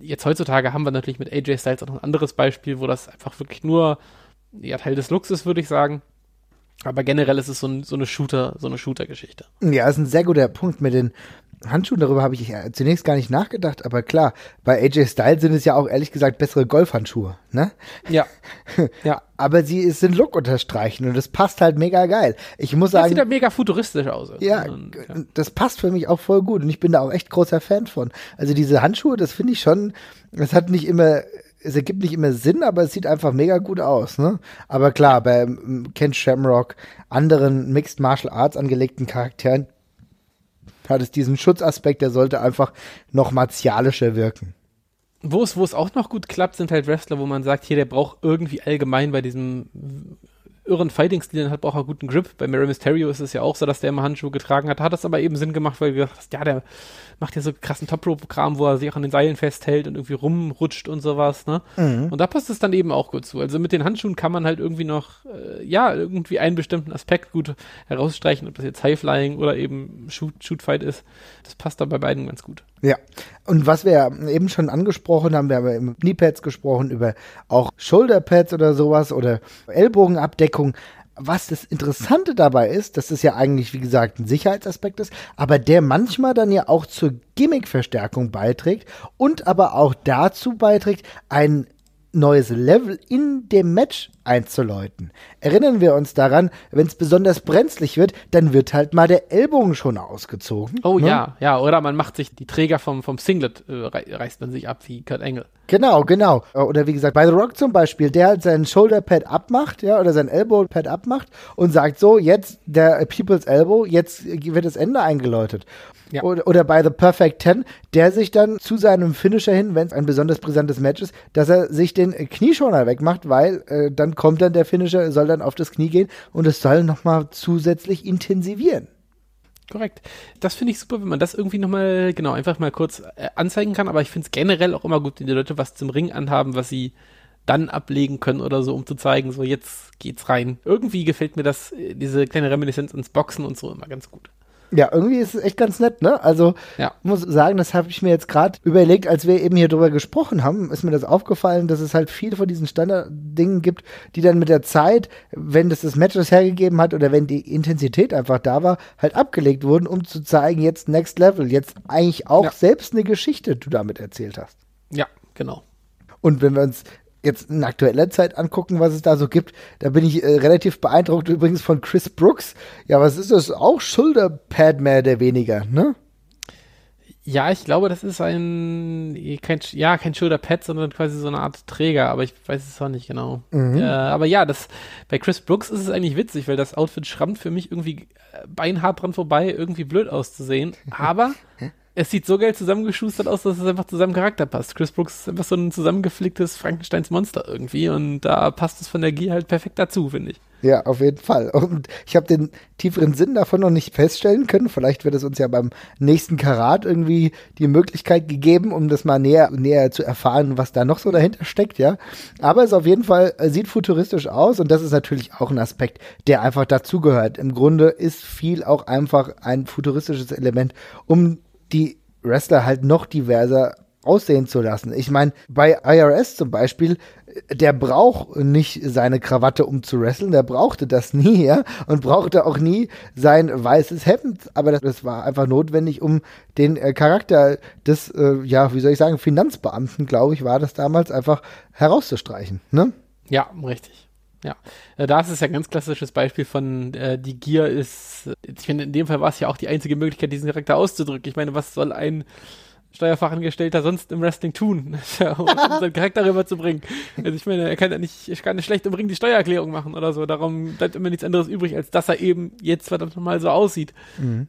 Jetzt heutzutage haben wir natürlich mit AJ Styles auch noch ein anderes Beispiel, wo das einfach wirklich nur ja, Teil des Looks ist, würde ich sagen. Aber generell ist es so, ein, so eine Shooter, so eine Shooter-Geschichte. Ja, ist ein sehr guter Punkt mit den Handschuhen. Darüber habe ich äh, zunächst gar nicht nachgedacht, aber klar, bei AJ Styles sind es ja auch ehrlich gesagt bessere Golfhandschuhe, ne? Ja. ja. Aber sie es sind Look unterstreichen und das passt halt mega geil. Ich muss Das sagen, sieht halt mega futuristisch aus. ja, Und, ja. das passt für mich auch voll gut und ich bin da auch echt großer Fan von. Also diese Handschuhe, das finde ich schon, es hat nicht immer, es ergibt nicht immer Sinn, aber es sieht einfach mega gut aus, ne? Aber klar, bei ähm, Ken Shamrock, anderen Mixed Martial Arts angelegten Charakteren, hat es diesen Schutzaspekt, der sollte einfach noch martialischer wirken. Wo es, auch noch gut klappt, sind halt Wrestler, wo man sagt, hier, der braucht irgendwie allgemein bei diesem irren Fighting-Stil, den hat braucht er guten Grip. Bei Mary Mysterio ist es ja auch so, dass der immer Handschuhe getragen hat. Hat das aber eben Sinn gemacht, weil du gedacht hast, ja, der macht ja so krassen Top-Rope-Kram, wo er sich auch an den Seilen festhält und irgendwie rumrutscht und sowas, ne? Und da passt es dann eben auch gut zu. Also mit den Handschuhen kann man halt irgendwie noch, äh, ja, irgendwie einen bestimmten Aspekt gut herausstreichen, ob das jetzt High-Flying oder eben Shoot, Shoot-Fight ist. Das passt da bei beiden ganz gut. Ja, und was wir eben schon angesprochen haben, wir haben ja über Kniepads gesprochen, über auch Shoulderpads oder sowas oder Ellbogenabdeckung. Was das Interessante dabei ist, dass es ja eigentlich, wie gesagt, ein Sicherheitsaspekt ist, aber der manchmal dann ja auch zur Gimmickverstärkung beiträgt und aber auch dazu beiträgt, ein neues Level in dem Match einzuläuten. Erinnern wir uns daran, wenn es besonders brenzlig wird, dann wird halt mal der Ellbogen schon ausgezogen. Oh ne? ja, ja, oder man macht sich die Träger vom, vom Singlet, äh, rei- reißt man sich ab wie Kurt Angle. Genau, genau. Oder wie gesagt, bei The Rock zum Beispiel, der halt sein Shoulderpad abmacht, ja, oder sein Elbowpad abmacht und sagt so, jetzt der People's Elbow, jetzt wird das Ende eingeläutet. Ja. Oder, oder bei The Perfect Ten, der sich dann zu seinem Finisher hin, wenn es ein besonders brisantes Match ist, dass er sich den Knieschoner wegmacht, weil äh, dann kommt dann der Finisher, soll dann auf das Knie gehen und es soll nochmal zusätzlich intensivieren. Korrekt. Das finde ich super, wenn man das irgendwie nochmal, genau, einfach mal kurz äh, anzeigen kann. Aber ich finde es generell auch immer gut, wenn die Leute was zum Ring anhaben, was sie dann ablegen können oder so, um zu zeigen, so jetzt geht's rein. Irgendwie gefällt mir das, äh, diese kleine Reminiszenz ins Boxen und so immer ganz gut. Ja, irgendwie ist es echt ganz nett, ne? Also, Ja. muss sagen, das habe ich mir jetzt gerade überlegt, als wir eben hier drüber gesprochen haben, ist mir das aufgefallen, dass es halt viele von diesen Standarddingen gibt, die dann mit der Zeit, wenn das das Match das hergegeben hat oder wenn die Intensität einfach da war, halt abgelegt wurden, um zu zeigen, jetzt Next Level, jetzt eigentlich auch Ja. selbst eine Geschichte du damit erzählt hast. Ja, genau. Und wenn wir uns jetzt in aktueller Zeit angucken, was es da so gibt, da bin ich äh, relativ beeindruckt übrigens von Chris Brooks. Ja, was ist das? Auch Schulterpad mehr oder weniger, ne? Ja, ich glaube, das ist ein, kein, ja, kein Shoulder-Pad, sondern quasi so eine Art Träger, aber ich weiß es auch nicht genau. Äh, aber ja, das, bei Chris Brooks ist es eigentlich witzig, weil das Outfit schrammt für mich irgendwie äh, beinhart dran vorbei, irgendwie blöd auszusehen. Aber es sieht so geil zusammengeschustert aus, dass es einfach zu seinem Charakter passt. Chris Brooks ist einfach so ein zusammengeflicktes Frankensteins Monster irgendwie und da passt es von der Gier halt perfekt dazu, finde ich. Ja, auf jeden Fall. Und ich habe den tieferen Sinn davon noch nicht feststellen können. Vielleicht wird es uns ja beim nächsten Karat irgendwie die Möglichkeit gegeben, um das mal näher, näher zu erfahren, was da noch so dahinter steckt, ja. Aber es auf jeden Fall äh, sieht futuristisch aus und das ist natürlich auch ein Aspekt, der einfach dazugehört. Im Grunde ist viel auch einfach ein futuristisches Element, um die Wrestler halt noch diverser aussehen zu lassen. Ich meine, bei IRS zum Beispiel, der braucht nicht seine Krawatte, um zu wresteln, der brauchte das nie, ja, und brauchte auch nie sein weißes Hemd, aber das, das war einfach notwendig, um den äh, Charakter des, äh, ja, wie soll ich sagen, Finanzbeamten, glaube ich, war das damals, einfach herauszustreichen, ne? Ja, richtig. Ja, äh, da ist es ja ein ganz klassisches Beispiel von äh, die Gier ist, ich finde, in dem Fall war es ja auch die einzige Möglichkeit, diesen Charakter auszudrücken. Ich meine, was soll ein Steuerfachangestellter sonst im Wrestling tun, um seinen Charakter rüberzubringen? Also ich meine, er kann ja nicht, ich kann nicht schlecht im Ring die Steuererklärung machen oder so. Darum bleibt immer nichts anderes übrig, als dass er eben jetzt verdammt nochmal so aussieht.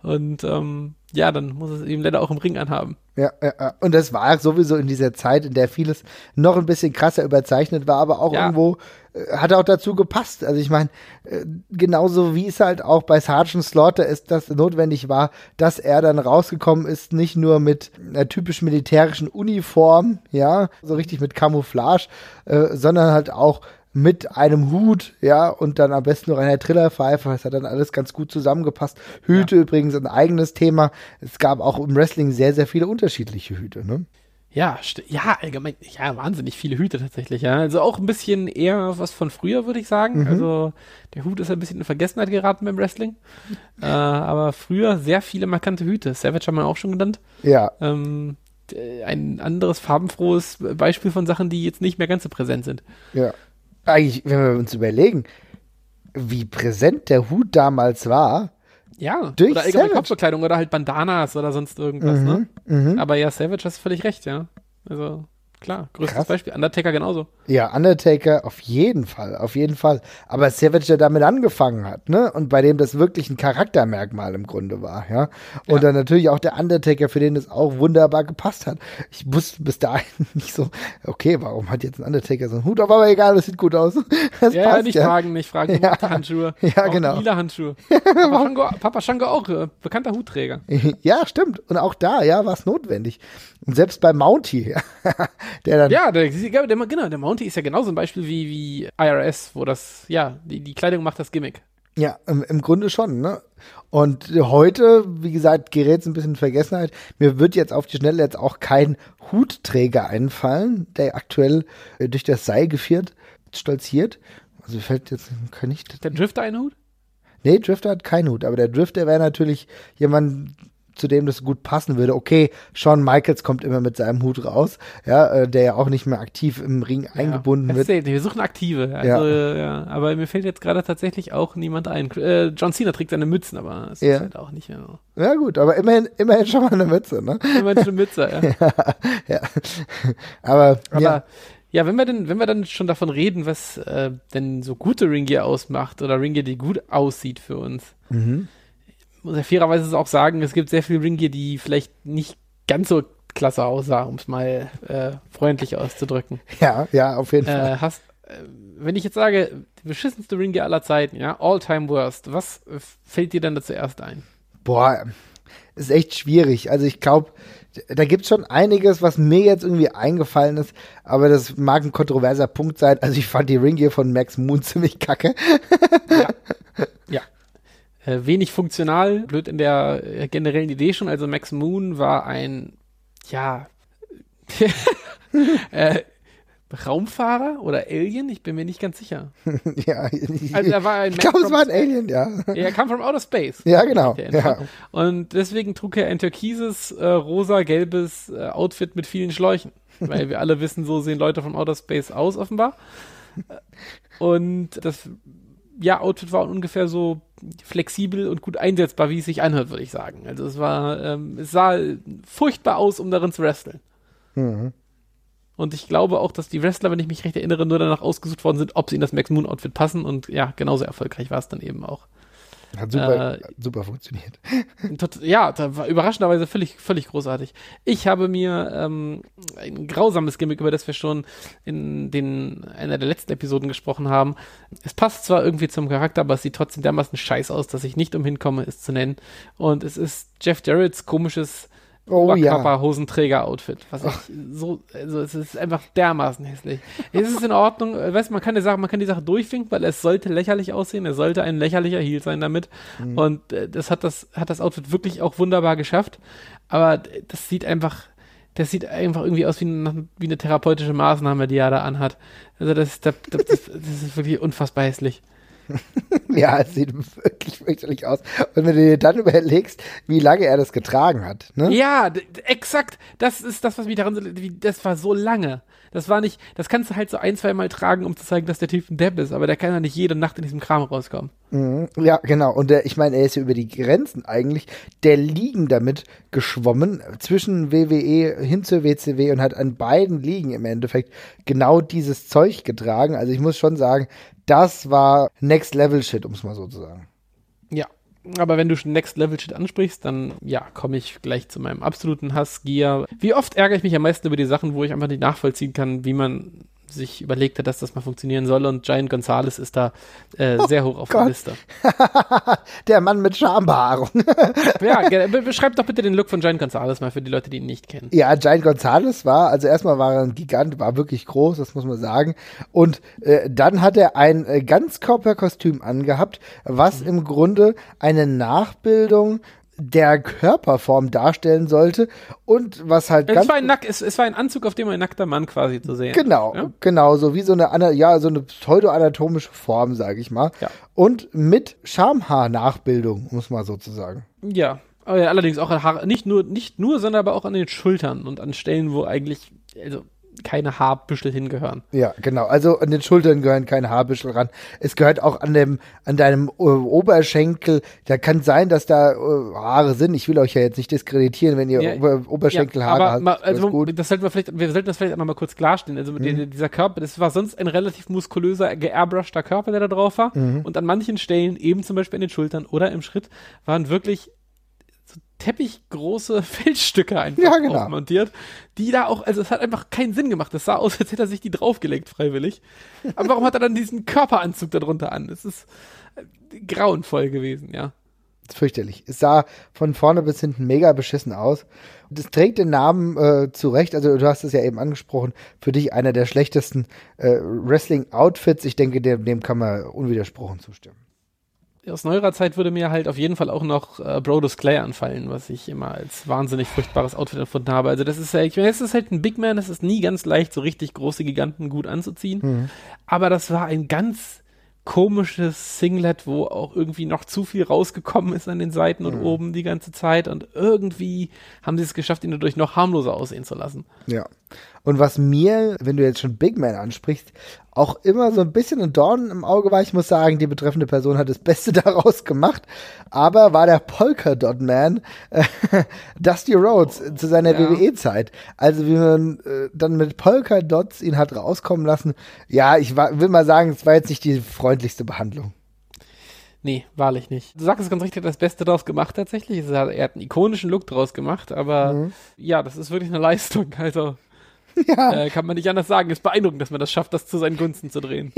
Und ähm, ja, dann muss es eben leider auch im Ring anhaben. Ja, ja, und das war sowieso in dieser Zeit, in der vieles noch ein bisschen krasser überzeichnet war, aber auch Ja. irgendwo äh, hat auch dazu gepasst. Also ich meine, äh, genauso wie es halt auch bei Sergeant Slaughter ist, dass notwendig war, dass er dann rausgekommen ist, nicht nur mit einer typisch militärischen Uniform, ja, so richtig mit Camouflage, äh, sondern halt auch mit einem Hut, ja, und dann am besten noch einer Trillerpfeife. Das hat dann alles ganz gut zusammengepasst. Hüte übrigens ein eigenes Thema. Es gab auch im Wrestling sehr, sehr viele unterschiedliche Hüte, ne? Ja, ja, allgemein, ja, wahnsinnig viele Hüte tatsächlich, ja. Also auch ein bisschen eher was von früher, würde ich sagen. Also der Hut ist ein bisschen in Vergessenheit geraten beim Wrestling. äh, aber früher sehr viele markante Hüte. Savage haben wir auch schon genannt. Ja, Ähm, ein anderes farbenfrohes Beispiel von Sachen, die jetzt nicht mehr ganz so präsent sind. ja. Eigentlich, wenn wir uns überlegen, wie präsent der Hut damals war. Ja, Durch oder Savage. Kopfbekleidung oder halt Bandanas oder sonst irgendwas, ne? Aber ja, Savage hast völlig recht, ja. Also, klar, größtes Krass. Beispiel. Undertaker genauso. Ja, Undertaker auf jeden Fall, auf jeden Fall. Aber Savage, der damit angefangen hat, ne? Und bei dem das wirklich ein Charaktermerkmal im Grunde war, ja. Und Ja. dann natürlich auch der Undertaker, für den das auch wunderbar gepasst hat. Ich wusste bis dahin nicht so, okay, warum hat jetzt ein Undertaker so einen Hut auf? Aber egal, das sieht gut aus. Das Ja, passt, nicht ja. fragen, nicht fragen. Ja. Ja. Handschuhe. Ja, Auch genau. Lila Handschuhe. Papa, Shango, Papa Shango auch, äh, bekannter Hutträger. Ja, stimmt. Und auch da, ja, war es notwendig. Und selbst bei Mountie, der dann Ja, der, der, genau, der Mountie ist ja genauso ein Beispiel wie, wie IRS, wo das, ja, die, die Kleidung macht das Gimmick. Ja, im, im Grunde schon, ne? Und heute, wie gesagt, gerät es ein bisschen in Vergessenheit. Mir wird jetzt auf die Schnelle jetzt auch kein Hutträger einfallen, der aktuell äh, durch das Seil geführt, stolziert. Also fällt jetzt kann nicht. Der Drifter einen Hut? Nee, Drifter hat keinen Hut, aber der Drifter wäre natürlich jemand, zu dem das gut passen würde. Okay, Shawn Michaels kommt immer mit seinem Hut raus, ja, äh, der ja auch nicht mehr aktiv im Ring eingebunden ja, wird. erzählt, Wir suchen Aktive. Also, Ja. ja. Aber mir fällt jetzt gerade tatsächlich auch niemand ein. Äh, John Cena trägt seine Mützen, aber es Ja. ist halt auch nicht mehr. Ja gut, aber immerhin, immerhin schon mal eine Mütze, ne? Immer eine Mütze, ja. ja. aber, Aber ja. wenn wir denn, wenn wir dann schon davon reden, was äh, denn so gute Ringgear ausmacht oder Ringgear, die gut aussieht für uns, Mhm. Muss ja fairerweise auch sagen, es gibt sehr viel Ringgear, die vielleicht nicht ganz so klasse aussah, um es mal äh, freundlich auszudrücken. Ja, ja, auf jeden Fall. Äh, hast, äh, wenn ich jetzt sage, die beschissenste Ringgear aller Zeiten, ja, all-time worst, was fällt dir denn da zuerst ein? Boah, ist echt schwierig. Also ich glaube, da gibt es schon einiges, was mir jetzt irgendwie eingefallen ist, aber das mag ein kontroverser Punkt sein. Also ich fand die Ringgear von Max Moon ziemlich kacke. Ja. Äh, wenig funktional, blöd in der äh, generellen Idee schon. Also Max Moon war ein, ja, äh, Raumfahrer oder Alien? Ich bin mir nicht ganz sicher. ja, Also er war ein ich glaube, es war ein. Alien, ja. Er kam from outer space. Ja, genau. Ja. Und deswegen trug er ein türkises, äh, rosa-gelbes äh, Outfit mit vielen Schläuchen. Weil wir alle wissen, so sehen Leute vom Outer Space aus, offenbar. Und das ja, Outfit war ungefähr so flexibel und gut einsetzbar, wie es sich anhört, würde ich sagen. Also es war, ähm, es sah furchtbar aus, um darin zu wresteln. Mhm. Und ich glaube auch, dass die Wrestler, wenn ich mich recht erinnere, nur danach ausgesucht worden sind, ob sie in das Max Moon Outfit passen. Und ja, genauso erfolgreich war es dann eben auch. Hat super, Äh, super funktioniert. Tot, ja, da war überraschenderweise völlig, völlig großartig. Ich habe mir ähm, ein grausames Gimmick, über das wir schon in den einer der letzten Episoden gesprochen haben. Es passt zwar irgendwie zum Charakter, aber es sieht trotzdem dermaßen scheiß aus, dass ich nicht umhin komme, es zu nennen. Und es ist Jeff Jarrett's komisches Oh ja. Oberkörper-Hosenträger-Outfit. Was ich so, also es ist einfach dermaßen hässlich. Es ist in Ordnung, äh, weißt man kann die Sache, man kann die Sache durchwinken, weil es sollte lächerlich aussehen, es sollte ein lächerlicher Heel sein damit. Und äh, das hat das, hat das Outfit wirklich auch wunderbar geschafft. Aber das sieht einfach, das sieht einfach irgendwie aus wie, ein, wie eine therapeutische Maßnahme, die er da anhat. Also das, das, das, das ist wirklich unfassbar hässlich. Ja, es sieht wirklich fürchterlich aus. Und wenn du dir dann überlegst, wie lange er das getragen hat, ne? Ja, exakt. Das ist das, was mich daran das war so lange. Das war nicht, das kannst du halt so ein, zwei Mal tragen, um zu zeigen, dass der Typ ein Depp ist, aber der kann ja nicht jede Nacht in diesem Kram rauskommen. Mhm. Ja, genau. Und der, ich meine, er ist ja über die Grenzen eigentlich der Ligen damit geschwommen, zwischen WWE hin zur WCW und hat an beiden Ligen im Endeffekt genau dieses Zeug getragen. Also ich muss schon sagen, das war Next Level Shit, um es mal so zu sagen. Ja. Aber wenn du schon Next Level Shit ansprichst, dann ja, komme ich gleich zu meinem absoluten Hass, Gier. Wie oft ärgere ich mich am meisten über die Sachen, wo ich einfach nicht nachvollziehen kann, wie man sich überlegt hat, dass das mal funktionieren soll. Und Giant Gonzalez ist da äh, sehr hoch auf Gott. der Liste. der Mann mit Schambehaarung. Ja, be- beschreib doch bitte den Look von Giant Gonzalez mal für die Leute, die ihn nicht kennen. Ja, Giant Gonzalez war, also erstmal war er ein Gigant, war wirklich groß, das muss man sagen. Und äh, dann hat er ein äh, Ganzkörperkostüm angehabt, was im Grunde eine Nachbildung der Körperform darstellen sollte und was halt Es ganz war, ein Nack, es, es war ein Anzug, auf dem ein nackter Mann quasi zu sehen. Genau, Ja? genau, so wie so eine, ja, so eine pseudoanatomische Form, sage ich mal. Ja. Und mit Schamhaar-Nachbildung, muss man sozusagen. Ja, ja, allerdings auch an Haare, nicht nur, nicht nur, sondern aber auch an den Schultern und an Stellen, wo eigentlich also keine Haarbüschel hingehören. Ja, genau. Also an den Schultern gehören keine Haarbüschel ran. Es gehört auch an dem, an deinem äh, Oberschenkel. Da kann sein, dass da äh, Haare sind. Ich will euch ja jetzt nicht diskreditieren, wenn ihr Ja, Ober Oberschenkelhaare aber habt. mal, also, gut. das sollten wir vielleicht, wir sollten das vielleicht auch noch mal kurz klarstellen. Also die, dieser Körper, das war sonst ein relativ muskulöser, geairbrushter Körper, der da drauf war. Mhm. Und an manchen Stellen, eben zum Beispiel an den Schultern oder im Schritt, waren wirklich teppichgroße Felsstücke einfach Ja, genau. montiert, die da auch, also es hat einfach keinen Sinn gemacht. Das sah aus, als hätte er sich die draufgelegt, freiwillig. Aber warum hat er dann diesen Körperanzug darunter an? Es ist äh, grauenvoll gewesen, ja. Fürchterlich. Es sah von vorne bis hinten mega beschissen aus. Und es trägt den Namen äh, zu Recht, also du hast es ja eben angesprochen, für dich einer der schlechtesten äh, Wrestling-Outfits. Ich denke, dem, dem kann man unwidersprochen zustimmen. Aus neuerer Zeit würde mir halt auf jeden Fall auch noch äh, Brodus Clay anfallen, was ich immer als wahnsinnig furchtbares Outfit empfunden habe. Also das ist ja, ich meine, es ist halt ein Big Man, es ist nie ganz leicht, so richtig große Giganten gut anzuziehen. Aber das war ein ganz komisches Singlet, wo auch irgendwie noch zu viel rausgekommen ist an den Seiten und oben die ganze Zeit. Und irgendwie haben sie es geschafft, ihn dadurch noch harmloser aussehen zu lassen. Ja. Und was mir, wenn du jetzt schon Big Man ansprichst, auch immer so ein bisschen ein Dorn im Auge war, ich muss sagen, die betreffende Person hat das Beste daraus gemacht, aber war der Polka Dot Man äh, Dusty Rhodes äh, zu seiner Ja. WWE-Zeit. Also wie man äh, dann mit Polka Dots ihn hat rauskommen lassen. Ja, ich war, will mal sagen, es war jetzt nicht die freundlichste Behandlung. Nee, wahrlich nicht. Du sagst es ganz richtig, er hat das Beste draus gemacht tatsächlich. Er hat einen ikonischen Look draus gemacht, aber ja, das ist wirklich eine Leistung. Also Ja. äh, kann man nicht anders sagen. Ist beeindruckend, dass man das schafft, das zu seinen Gunsten zu drehen.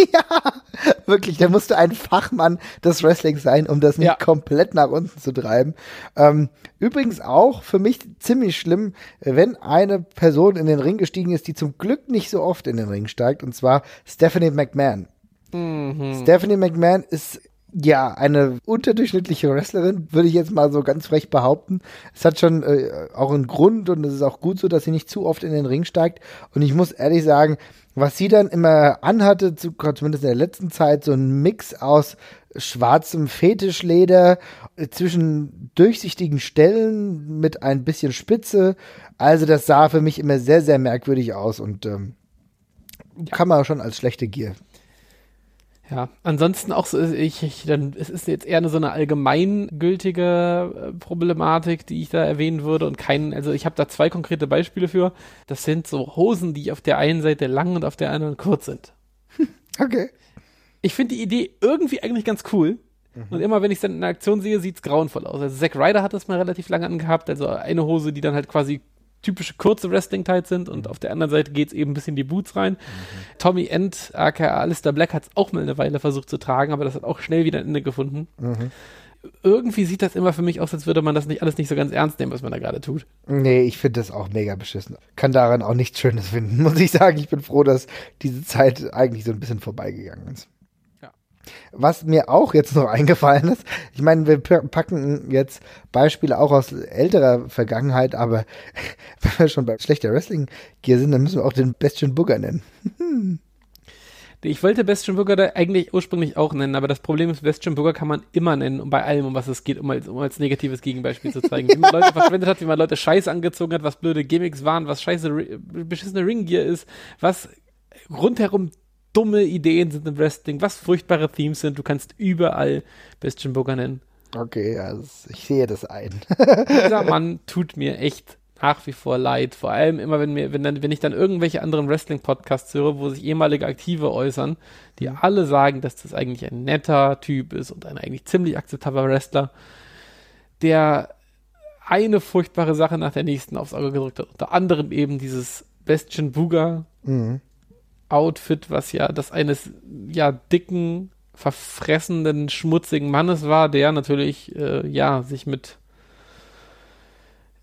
Wirklich, da musste ein Fachmann des Wrestlings sein, um das nicht Ja. komplett nach unten zu treiben. Ähm, übrigens auch für mich ziemlich schlimm, wenn eine Person in den Ring gestiegen ist, die zum Glück nicht so oft in den Ring steigt, und zwar Stephanie McMahon. Mhm. Stephanie McMahon ist Ja, eine unterdurchschnittliche Wrestlerin, würde ich jetzt mal so ganz frech behaupten. Es hat schon äh, auch einen Grund und es ist auch gut so, dass sie nicht zu oft in den Ring steigt. Und ich muss ehrlich sagen, was sie dann immer anhatte, zu, zumindest in der letzten Zeit, so ein Mix aus schwarzem Fetischleder äh, zwischen durchsichtigen Stellen mit ein bisschen Spitze. Also das sah für mich immer sehr, sehr merkwürdig aus und ähm, kann man schon als schlechte Gier ja, ansonsten auch so, ich, ich dann, es ist jetzt eher eine, so eine allgemeingültige äh, Problematik, die ich da erwähnen würde und keinen, also ich habe da zwei konkrete Beispiele für. Das sind so Hosen, die auf der einen Seite lang und auf der anderen kurz sind. Okay. Ich finde die Idee irgendwie eigentlich ganz cool. Mhm. Und immer wenn ich es dann in Aktion sehe, sieht es grauenvoll aus. Also Zack Ryder hat das mal relativ lange angehabt, also eine Hose, die dann halt quasi typische kurze Wrestling-Tights sind und mhm. auf der anderen Seite geht es eben ein bisschen die Boots rein. Mhm. Tommy End, aka Alistair Black, hat es auch mal eine Weile versucht zu tragen, aber das hat auch schnell wieder ein Ende gefunden. Mhm. Irgendwie sieht das immer für mich aus, als würde man das nicht alles nicht so ganz ernst nehmen, was man da gerade tut. Nee, ich finde das auch mega beschissen. Kann daran auch nichts Schönes finden, muss ich sagen. Ich bin froh, dass diese Zeit eigentlich so ein bisschen vorbeigegangen ist. Was mir auch jetzt noch eingefallen ist, ich meine, wir packen jetzt Beispiele auch aus älterer Vergangenheit, aber wenn wir schon bei schlechter Wrestling-Gear sind, dann müssen wir auch den Bastion Booger nennen. Ich wollte Bastion Booger da eigentlich ursprünglich auch nennen, aber das Problem ist, Bastion Booger kann man immer nennen, um bei allem, um was es geht, um als, um als negatives Gegenbeispiel zu zeigen. Wie man Leute verschwendet hat, wie man Leute scheiße angezogen hat, was blöde Gimmicks waren, was scheiße beschissene Ringgear ist, was rundherum dumme Ideen sind im Wrestling, was furchtbare Themes sind. Du kannst überall Bastion Booger nennen. Okay, also ich sehe das ein. Dieser Mann tut mir echt nach wie vor leid. Vor allem immer, wenn mir, wenn dann, wenn ich dann irgendwelche anderen Wrestling-Podcasts höre, wo sich ehemalige Aktive äußern, die mhm. alle sagen, dass das eigentlich ein netter Typ ist und ein eigentlich ziemlich akzeptabler Wrestler, der eine furchtbare Sache nach der nächsten aufs Auge gedrückt hat. Unter anderem eben dieses Bastion Booger. Mhm. Outfit, was ja das eines ja dicken, verfressenden, schmutzigen Mannes war, der natürlich äh, ja sich mit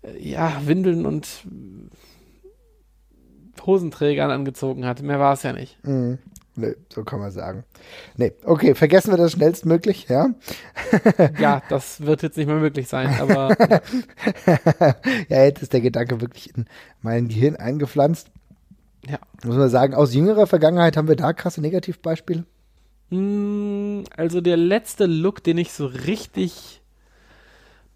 äh, ja Windeln und Hosenträgern angezogen hat. Mehr war es ja nicht. Mhm. Nee, so kann man sagen. Nee, okay, vergessen wir das schnellstmöglich, ja? ja, das wird jetzt nicht mehr möglich sein, aber. ja, jetzt ist der Gedanke wirklich in mein Gehirn eingepflanzt. Ja. Muss man sagen, aus jüngerer Vergangenheit haben wir da krasse Negativbeispiele? Hm, also der letzte Look, den ich so richtig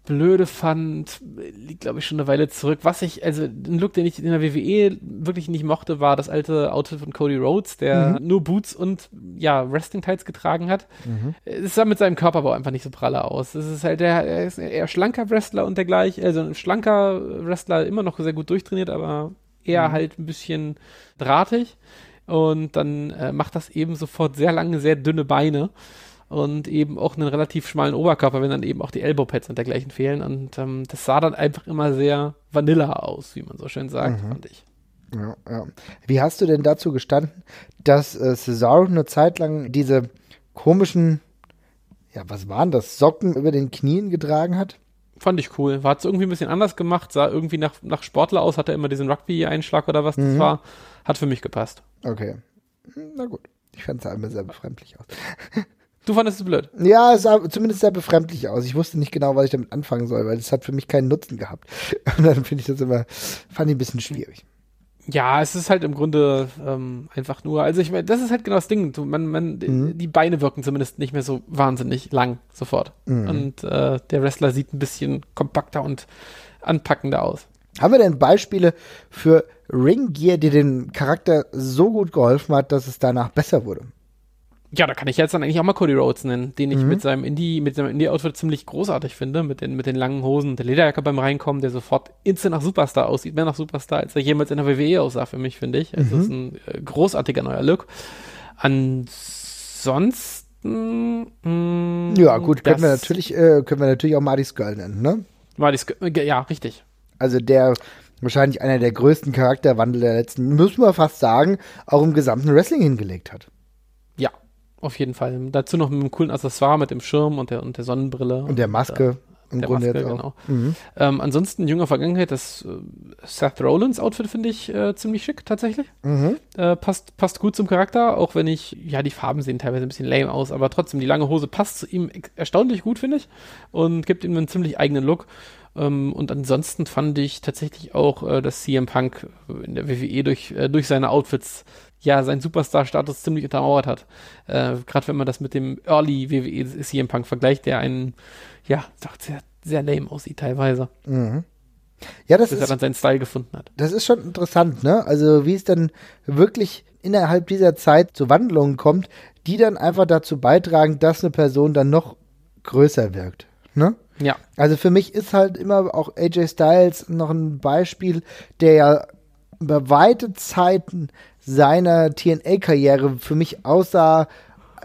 blöde fand, liegt glaube ich schon eine Weile zurück. Was ich, also ein Look, den ich in der WWE wirklich nicht mochte, war das alte Outfit von Cody Rhodes, der mhm. nur Boots und ja, Wrestling Tights getragen hat. Mhm. Es sah mit seinem Körperbau einfach nicht so pralle aus. Es ist halt der, er ist eher schlanker Wrestler und dergleichen, also ein schlanker Wrestler, immer noch sehr gut durchtrainiert, aber eher mhm. halt ein bisschen drahtig. Und dann äh, macht das eben sofort sehr lange, sehr dünne Beine und eben auch einen relativ schmalen Oberkörper, wenn dann eben auch die Elbowpads und dergleichen fehlen. Und ähm, das sah dann einfach immer sehr vanilla aus, wie man so schön sagt, mhm. fand ich. Ja, ja. Wie hast du denn dazu gestanden, dass äh, Cesaro eine Zeit lang diese komischen, ja, was waren das, Socken über den Knien getragen hat? Fand ich cool. War es irgendwie ein bisschen anders gemacht, sah irgendwie nach, nach Sportler aus, hatte immer diesen Rugby-Einschlag oder was mhm. das war. Hat für mich gepasst. Okay. Na gut. Ich fand es einmal sehr befremdlich aus. Du fandest es blöd? Ja, es sah zumindest sehr befremdlich aus. Ich wusste nicht genau, was ich damit anfangen soll, weil es hat für mich keinen Nutzen gehabt. Und dann finde ich das immer, fand ich ein bisschen schwierig. Ja, es ist halt im Grunde ähm, einfach nur, also ich meine, das ist halt genau das Ding. Man, man, mhm. Die Beine wirken zumindest nicht mehr so wahnsinnig lang sofort. Mhm. Und äh, der Wrestler sieht ein bisschen kompakter und anpackender aus. Haben wir denn Beispiele für Ring Gear, die den Charakter so gut geholfen hat, dass es danach besser wurde? Ja, da kann ich jetzt dann eigentlich auch mal Cody Rhodes nennen, den ich mhm. mit seinem Indie, mit seinem Indie-Outfit ziemlich großartig finde, mit den, mit den langen Hosen und der Lederjacke beim Reinkommen, der sofort instant nach Superstar aussieht, mehr nach Superstar, als er jemals in der WWE aussah für mich, finde ich. Also mhm. ist ein äh, großartiger neuer Look. Ansonsten, mh, mm, Ja, gut, können wir natürlich, äh, können wir natürlich auch Marty Skull nennen, ne? Marty Skull, ja, richtig. Also der wahrscheinlich einer der größten Charakterwandel der letzten, müssen wir fast sagen, auch im gesamten Wrestling hingelegt hat. Auf jeden Fall. Dazu noch mit einem coolen Accessoire mit dem Schirm und der, und der Sonnenbrille. Und der Maske. Und, im der Grunde Maske, jetzt auch. genau. Mhm. Ähm, ansonsten jünger Vergangenheit, das äh, Seth Rollins Outfit finde ich äh, ziemlich schick tatsächlich. Mhm. Äh, passt, passt gut zum Charakter, auch wenn ich, ja, die Farben sehen teilweise ein bisschen lame aus, aber trotzdem, die lange Hose passt zu ihm erstaunlich gut, finde ich, und gibt ihm einen ziemlich eigenen Look. Ähm, und ansonsten fand ich tatsächlich auch, äh, dass CM Punk in der WWE durch, äh, durch seine Outfits ja seinen Superstar-Status ziemlich untermauert hat. Äh, Gerade wenn man das mit dem Early WWE CM Punk vergleicht, der einen, ja, doch sehr, sehr lame aussieht teilweise, Mhm. Ja, das bis er ist, dann seinen Style gefunden hat. das ist schon interessant, ne? Also wie es dann wirklich innerhalb dieser Zeit zu Wandlungen kommt, die dann einfach dazu beitragen, dass eine Person dann noch größer wirkt, ne? Ja, Also für mich ist halt immer auch AJ Styles noch ein Beispiel, der ja über weite Zeiten seiner TNA-Karriere für mich aussah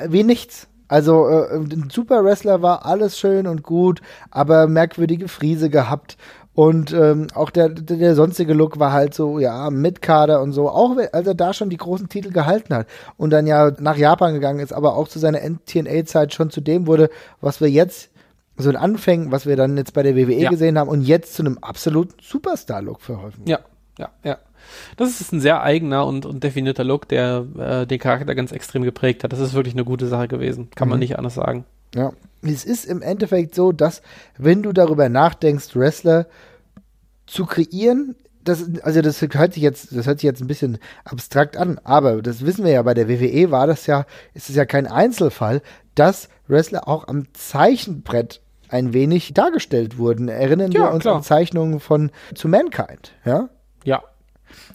wie nichts. Also äh, ein super Wrestler war alles schön und gut, aber merkwürdige Friese gehabt. Und ähm, auch der, der, der sonstige Look war halt so, ja, mit Kader und so, auch als er da schon die großen Titel gehalten hat und dann ja nach Japan gegangen ist, aber auch zu seiner TNA-Zeit schon zu dem wurde, was wir jetzt so in Anfängen, was wir dann jetzt bei der WWE Ja. gesehen haben und jetzt zu einem absoluten Superstar-Look verholfen. Ja, ja, ja. Das ist ein sehr eigener und, und definierter Look, der äh, den Charakter ganz extrem geprägt hat. Das ist wirklich eine gute Sache gewesen. Kann man Mhm. nicht anders sagen. Ja. Es ist im Endeffekt so, dass, wenn du darüber nachdenkst, Wrestler zu kreieren, das, also das hört sich jetzt, das hört sich jetzt ein bisschen abstrakt an, aber das wissen wir ja, bei der WWE war das ja, ist es ja kein Einzelfall, dass Wrestler auch am Zeichenbrett ein wenig dargestellt wurden. Erinnern Ja, wir uns klar. an Zeichnungen von To Mankind, ja? Ja,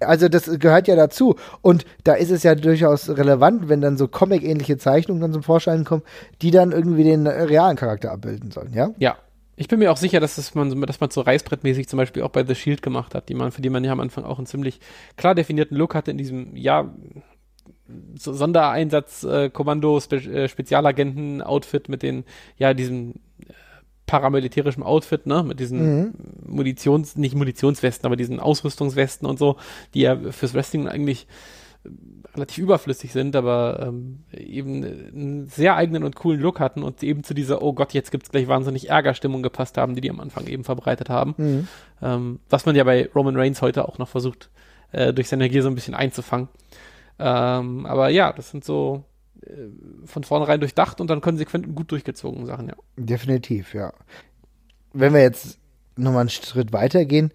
Also das gehört ja dazu. Und da ist es ja durchaus relevant, wenn dann so Comic-ähnliche Zeichnungen dann zum Vorschein kommen, die dann irgendwie den realen Charakter abbilden sollen, ja? ja. Ich bin mir auch sicher, dass, es man, dass man so reißbrettmäßig zum Beispiel auch bei The Shield gemacht hat, die man, für die man ja am Anfang auch einen ziemlich klar definierten Look hatte in diesem, ja, so Sondereinsatz, äh, äh, mit den, ja, diesem paramilitärischen Outfit, ne, mit diesen Munitions, nicht Munitionswesten, aber diesen Ausrüstungswesten und so, die ja fürs Wrestling eigentlich äh, relativ überflüssig sind, aber ähm, eben einen sehr eigenen und coolen Look hatten und eben zu dieser, oh Gott, jetzt gibt's gleich wahnsinnig Ärgerstimmung gepasst haben, die die am Anfang eben verbreitet haben. Mhm. Ähm, was man ja bei Roman Reigns heute auch noch versucht, äh, durch seine Gier so ein bisschen einzufangen. Ähm, aber ja, das sind so von vornherein durchdacht und dann konsequent und gut durchgezogen Sachen, ja. Definitiv, ja. Wenn wir jetzt nochmal einen Schritt weitergehen,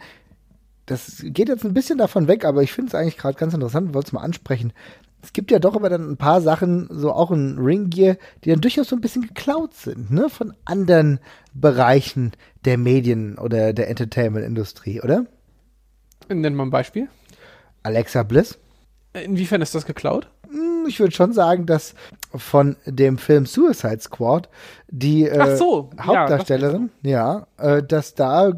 das geht jetzt ein bisschen davon weg, aber ich finde es eigentlich gerade ganz interessant, wollte es mal ansprechen. Es gibt ja doch aber dann ein paar Sachen, so auch in Ring Gear, die dann durchaus so ein bisschen geklaut sind, ne, von anderen Bereichen der Medien oder der Entertainment-Industrie, oder? Nennt mal ein Beispiel. Alexa Bliss. Inwiefern ist das geklaut? Hm, Ich würde schon sagen, dass von dem Film Suicide Squad die äh, so, ja, Hauptdarstellerin, ja, äh, dass da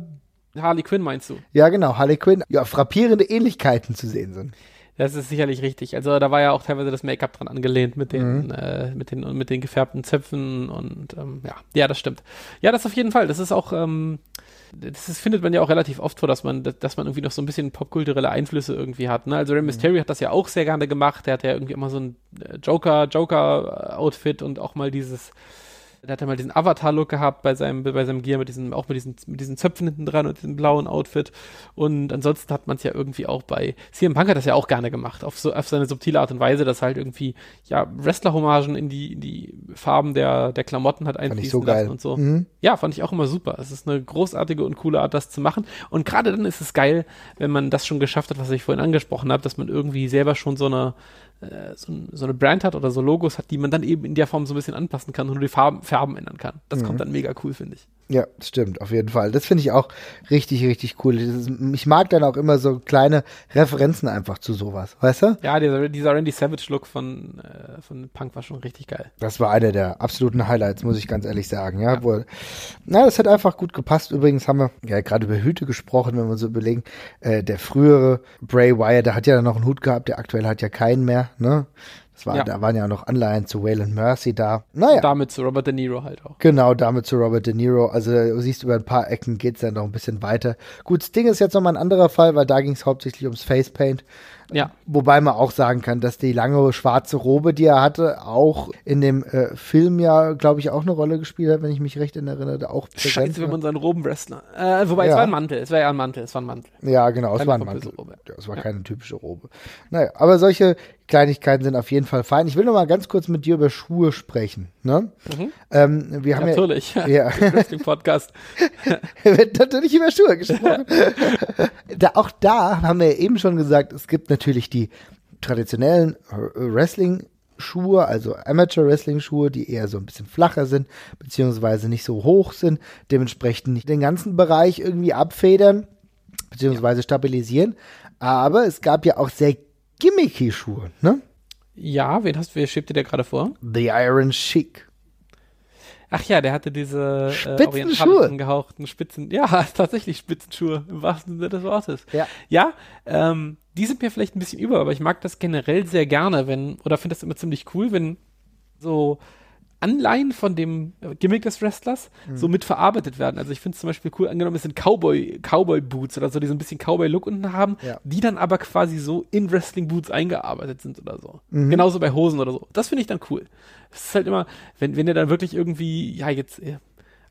Harley Quinn meinst du? Ja, genau, Harley Quinn, ja, frappierende Ähnlichkeiten zu sehen sind. Das ist sicherlich richtig. Also da war ja auch teilweise das Make-up dran angelehnt mit den, Mhm. äh, mit den, mit den gefärbten Zöpfen und ähm, ja, ja, das stimmt. Ja, das auf jeden Fall. Das ist auch, ähm, das ist, findet man ja auch relativ oft vor, dass man, dass man irgendwie noch so ein bisschen popkulturelle Einflüsse irgendwie hat. Ne? Also Rey Mysterio hat das ja auch sehr gerne gemacht. Der hat ja irgendwie immer so ein äh, Joker, Joker-Outfit und auch mal dieses der hat ja mal diesen Avatar-Look gehabt bei seinem, bei seinem Gear mit diesen, auch mit diesen, mit diesen Zöpfen hinten dran und diesem blauen Outfit. Und ansonsten hat man es ja irgendwie auch bei CM Punk hat das ja auch gerne gemacht, auf so, auf seine subtile Art und Weise, dass halt irgendwie, ja, Wrestler-Hommagen in die, in die Farben der, der Klamotten hat einfließen so geil. lassen und so. Mhm. Ja, fand ich auch immer super. Es ist eine großartige und coole Art, das zu machen. Und gerade dann ist es geil, wenn man das schon geschafft hat, was ich vorhin angesprochen habe, dass man irgendwie selber schon so eine, so, ein- so eine Brand hat oder so Logos hat, die man dann eben in der Form so ein bisschen anpassen kann und nur die Farben, Farben ändern kann. Das kommt dann mega cool, finde ich. Ja, stimmt, auf jeden Fall. Das finde ich auch richtig, richtig cool. Ist, ich mag dann auch immer so kleine Referenzen einfach zu sowas, weißt du? Ja, dieser, dieser Randy Savage-Look von, äh, von Punk war schon richtig geil. Das war einer der absoluten Highlights, muss ich ganz ehrlich sagen. Ja, Wo, na, das hat einfach gut gepasst. Übrigens haben wir ja gerade über Hüte gesprochen, wenn wir so überlegen. Äh, der frühere Bray Wyatt, der hat ja noch einen Hut gehabt, der aktuell hat ja keinen mehr. Ne? Das war, Ja. Da waren ja noch Anleihen zu Waylon Mercy da. Naja. Damit zu Robert De Niro halt auch. Genau, damit zu Robert De Niro. Also du siehst, über ein paar Ecken geht's dann noch ein bisschen weiter. Gut, Sting ist jetzt nochmal ein anderer Fall, weil da ging es hauptsächlich ums Facepaint. Ja. Wobei man auch sagen kann, dass die lange schwarze Robe, die er hatte, auch in dem äh, Film ja, glaube ich, auch eine Rolle gespielt hat, wenn ich mich recht erinnere. Auch Scheiße, wenn man so einen Robenwrestler. Äh, wobei, es Ja. war ein Mantel. Es war ja ein Mantel. Es war ein Mantel. Ja, genau, es Keine war ein Mantel. Ja, es war keine typische Robe. Naja, aber solche Kleinigkeiten sind auf jeden Fall fein. Ich will noch mal ganz kurz mit dir über Schuhe sprechen. Ne? Ähm, wir haben Mhm. Natürlich. ja, ja Wrestling-Podcast. wird natürlich über Schuhe gesprochen. da, auch da haben wir ja eben schon gesagt, es gibt natürlich die traditionellen äh, Wrestling-Schuhe, also Amateur-Wrestling-Schuhe, die eher so ein bisschen flacher sind, beziehungsweise nicht so hoch sind, dementsprechend nicht den ganzen Bereich irgendwie abfedern, beziehungsweise stabilisieren. Aber es gab ja auch sehr gimmicky Schuhe, ne? Ja, wen hast du, wer schiebt dir der gerade vor? The Iron Sheik. Ach ja, der hatte diese äh, Spitzenschuhe. orientalischen gehauchten Spitzen, ja, tatsächlich Spitzenschuhe, im wahrsten Sinne des Wortes. Ja. Ja, ähm, die sind mir vielleicht ein bisschen über, aber ich mag das generell sehr gerne, wenn, oder finde das immer ziemlich cool, wenn so Anleihen von dem äh, Gimmick des Wrestlers so mit verarbeitet werden. Also ich finde es zum Beispiel cool, angenommen, es sind Cowboy, Cowboy-Boots oder so, die so ein bisschen Cowboy-Look unten haben, Ja. die dann aber quasi so in Wrestling-Boots eingearbeitet sind oder so. Genauso bei Hosen oder so. Das finde ich dann cool. Es ist halt immer, wenn, wenn der dann wirklich irgendwie, ja, jetzt äh,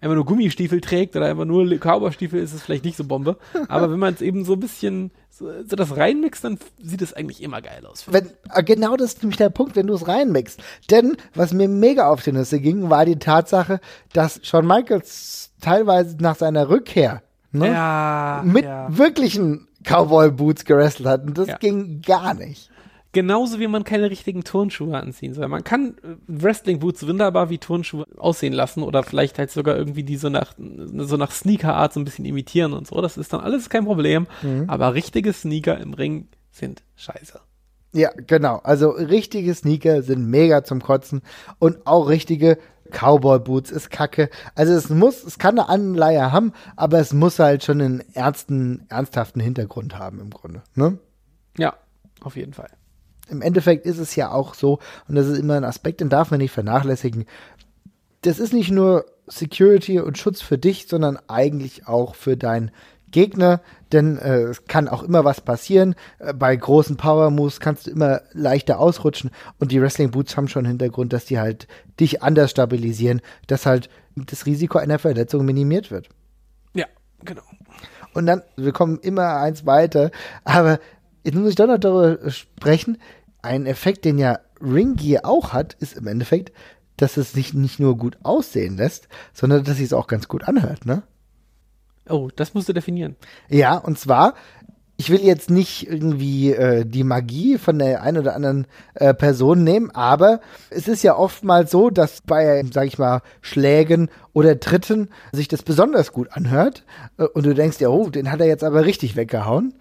einfach nur Gummistiefel trägt oder einfach nur Cowboy-Stiefel, ist es vielleicht nicht so Bombe. Aber wenn man es eben so ein bisschen so, so das reinmixt, dann sieht es eigentlich immer geil aus. Wenn, äh, genau das ist nämlich der Punkt, wenn du es reinmixst. Denn was mir mega auf die Nüsse ging, war die Tatsache, dass Shawn Michaels teilweise nach seiner Rückkehr ne, Ja, mit ja. wirklichen Cowboy-Boots gerestelt hat. Und das Ja. ging gar nicht. Genauso wie man keine richtigen Turnschuhe anziehen soll. Man kann äh, Wrestling-Boots wunderbar wie Turnschuhe aussehen lassen oder vielleicht halt sogar irgendwie die so nach, so nach Sneaker-Art so ein bisschen imitieren und so. Das ist dann alles kein Problem. Aber richtige Sneaker im Ring sind scheiße. Ja, genau. Also richtige Sneaker sind mega zum Kotzen und auch richtige Cowboy-Boots ist kacke. Also es muss, es kann eine Anleihe haben, aber es muss halt schon einen ernsten, ernsthaften Hintergrund haben im Grunde. Ne? Ja, auf jeden Fall. Im Endeffekt ist es ja auch so, und das ist immer ein Aspekt, den darf man nicht vernachlässigen. Das ist nicht nur Security und Schutz für dich, sondern eigentlich auch für deinen Gegner, denn äh, es kann auch immer was passieren. Äh, bei großen Power Moves kannst du immer leichter ausrutschen und die Wrestling Boots haben schon Hintergrund, dass die halt dich anders stabilisieren, dass halt das Risiko einer Verletzung minimiert wird. Ja, genau. Und dann, wir kommen immer eins weiter, aber jetzt muss ich doch noch darüber sprechen, ein Effekt, den ja Ring Gear auch hat, ist im Endeffekt, dass es sich nicht nur gut aussehen lässt, sondern dass es sich auch ganz gut anhört, ne? Oh, das musst du definieren. Ja, und zwar, ich will jetzt nicht irgendwie äh, die Magie von der einen oder anderen äh, Person nehmen, aber es ist ja oftmals so, dass bei, sag ich mal, Schlägen oder Tritten sich das besonders gut anhört äh, und du denkst ja, oh, den hat er jetzt aber richtig weggehauen.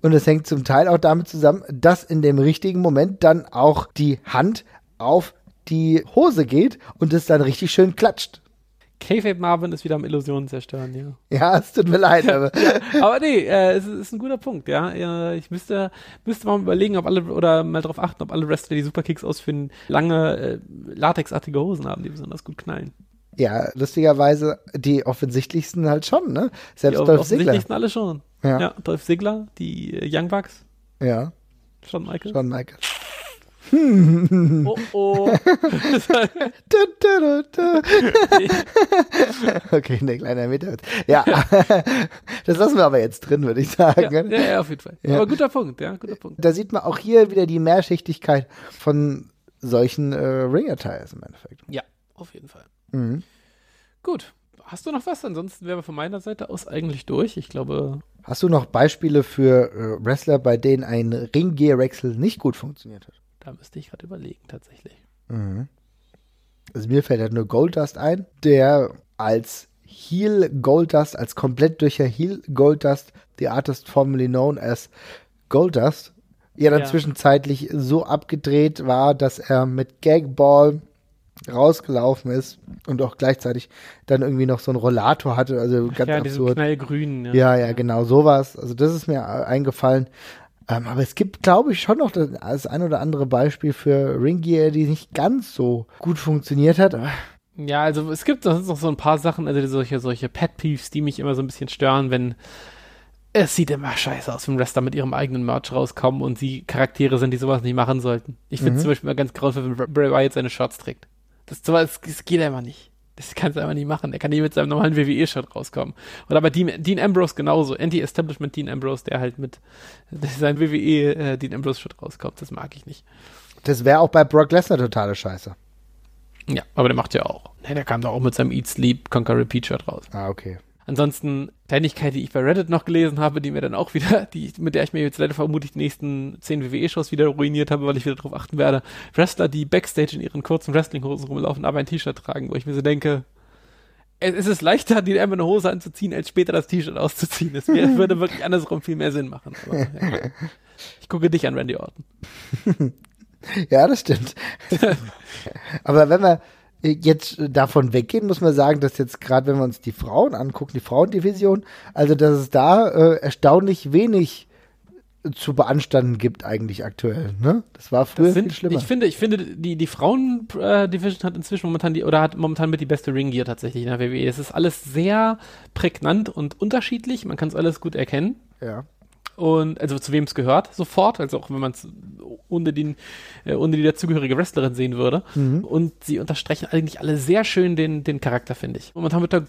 Und es hängt zum Teil auch damit zusammen, dass in dem richtigen Moment dann auch die Hand auf die Hose geht und es dann richtig schön klatscht. K-Fape Marvin ist wieder am Illusionen zerstören, ja. Ja, es tut mir leid, aber Aber nee, äh, es ist, ein guter Punkt, ja. Ich müsste, müsste mal überlegen, ob alle, oder mal darauf achten, ob alle Wrestler, die Superkicks ausführen, lange, äh, latexartige Hosen haben, die besonders gut knallen. Ja, lustigerweise die offensichtlichsten halt schon, ne? Selbst Die Dolph Ziggler. offensichtlichsten alle schon. Ja. Ja. Dolph Ziggler, die äh, Young Bucks, Ja, Shawn Michaels. Shawn Michaels. Oh, oh. Okay, ne kleiner Meterwitz. Ja, das lassen wir aber jetzt drin, würde ich sagen. ja, ja, ja, auf jeden Fall. Ja. Aber guter Punkt, ja, guter Punkt. Da sieht man auch hier wieder die Mehrschichtigkeit von solchen äh, Ring-Attires im Endeffekt. Ja, auf jeden Fall. Mhm. Gut. Hast du noch was? Ansonsten wären wir von meiner Seite aus eigentlich durch. Ich glaube, Hast du noch Beispiele für äh, Wrestler, bei denen ein Ring-Gear-Wechsel nicht gut funktioniert hat? Da müsste ich gerade überlegen, tatsächlich. Also mir fällt halt nur Goldust ein, der als Heel Goldust, als komplett durcher Heel Goldust, the artist formerly known as Goldust, ja dann Ja. zwischenzeitlich so abgedreht war, dass er mit Gagball rausgelaufen ist und auch gleichzeitig dann irgendwie noch so einen Rollator hatte, also ganz ja, absurd. knallgrünen. Ja, ja, genau, sowas. Also das ist mir eingefallen. Ähm, aber es gibt, glaube ich, schon noch das, das ein oder andere Beispiel für Ring Gear, die nicht ganz so gut funktioniert hat. Ja, also es gibt sonst noch so ein paar Sachen, also solche, solche Pet Peeves, die mich immer so ein bisschen stören, wenn es sieht immer scheiße aus, wenn Wrestler mit ihrem eigenen Merch rauskommen und sie Charaktere sind, die sowas nicht machen sollten. Ich finde Mhm. zum Beispiel mal ganz grauenvoll, wenn Bray Wyatt seine Shorts trägt. Das, sowas, das geht einfach nicht. Das kannst du einfach nicht machen. Er kann nicht mit seinem normalen WWE-Shirt rauskommen. Oder bei Dean, Dean Ambrose genauso. Anti-Establishment Dean Ambrose, der halt mit seinem WWE äh, Ambrose-Shirt rauskommt. Das mag ich nicht. Das wäre auch bei Brock Lesnar totale Scheiße. Ja, aber der macht ja auch. Ne, der kam doch auch mit seinem Eat, Sleep, Conquer, Repeat Shirt raus. Ah, okay. Ansonsten Kleinigkeit, die ich bei Reddit noch gelesen habe, die mir dann auch wieder, die, mit der ich mir jetzt leider vermutlich die nächsten 10 WWE-Shows wieder ruiniert habe, weil ich wieder darauf achten werde. Wrestler, die Backstage in ihren kurzen Wrestlinghosen rumlaufen, aber ein T-Shirt tragen, wo ich mir so denke, es, ist leichter, die einmal eine Hose anzuziehen, als später das T-Shirt auszuziehen. Es würde wirklich andersrum viel mehr Sinn machen. Aber, ja. Ich gucke dich an, Randy Orton. Ja, das stimmt. Aber wenn wir jetzt davon weggehen, muss man sagen, dass jetzt gerade, wenn wir uns die Frauen angucken, die Frauendivision, also dass es da äh, erstaunlich wenig zu beanstanden gibt eigentlich aktuell. Ne? Das war früher Das sind, viel schlimmer. Ich finde, ich finde, die, die Frauen-Division hat inzwischen momentan die, oder hat momentan mit die beste Ring-Gear tatsächlich in der WWE. Es ist alles sehr prägnant und unterschiedlich. Man kann es alles gut erkennen. ja. Und also zu wem es gehört, sofort, also auch wenn man es ohne, den, äh, ohne die dazugehörige Wrestlerin sehen würde. Und sie unterstreichen eigentlich alle sehr schön den, den Charakter, finde ich. Momentan wird da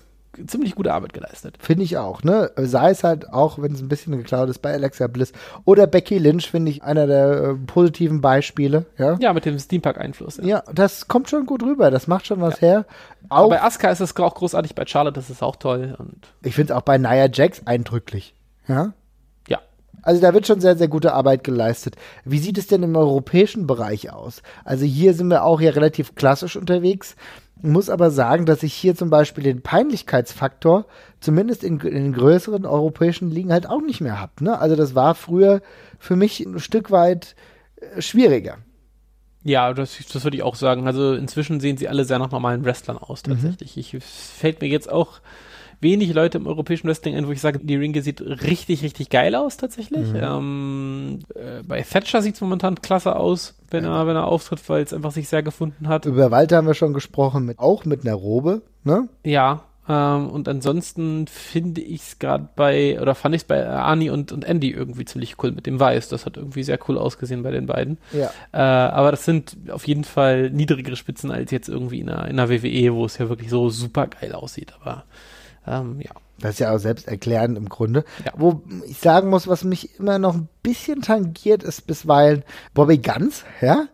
ziemlich gute Arbeit geleistet. Finde ich auch, ne? Sei es halt auch, wenn es ein bisschen geklaut ist, bei Alexa Bliss oder Becky Lynch, finde ich einer der äh, positiven Beispiele, ja? Ja, mit dem Steampunk-Einfluss. Ja. Ja, das kommt schon gut rüber, das macht schon was her. Auch, Bei Asuka ist es auch großartig, bei Charlotte ist es auch toll. Und ich finde es auch bei Nia Jax eindrücklich, ja? Also da wird schon sehr, sehr gute Arbeit geleistet. Wie sieht es denn im europäischen Bereich aus? Also hier sind wir auch ja relativ klassisch unterwegs. Muss aber sagen, dass ich hier zum Beispiel den Peinlichkeitsfaktor zumindest in, in den größeren europäischen Ligen halt auch nicht mehr habe. Ne? Also das war früher für mich ein Stück weit äh, schwieriger. Ja, das, das würde ich auch sagen. Also inzwischen sehen sie alle sehr nach normalen Wrestlern aus, tatsächlich. Ich, es fällt mir jetzt auch wenig Leute im europäischen Wrestling ein, wo ich sage, die Ringe sieht richtig, richtig geil aus, tatsächlich. Ähm, äh, bei Thatcher sieht es momentan klasse aus, wenn er, wenn er auftritt, weil es einfach sich sehr gefunden hat. Über Walter haben wir schon gesprochen, mit, auch mit einer Robe. Ne? Ja, ähm, und ansonsten finde ich es gerade bei, oder fand ich es bei Ani und, und Andy irgendwie ziemlich cool mit dem Weiß. Das hat irgendwie sehr cool ausgesehen bei den beiden. Ja. Äh, aber das sind auf jeden Fall niedrigere Spitzen als jetzt irgendwie in einer, in einer WWE, wo es ja wirklich so super geil aussieht. Aber ähm, ja. Das ist ja auch selbsterklärend im Grunde. Ja. Wo ich sagen muss, was mich immer noch ein bisschen tangiert, ist bisweilen Bobby Guns, ja?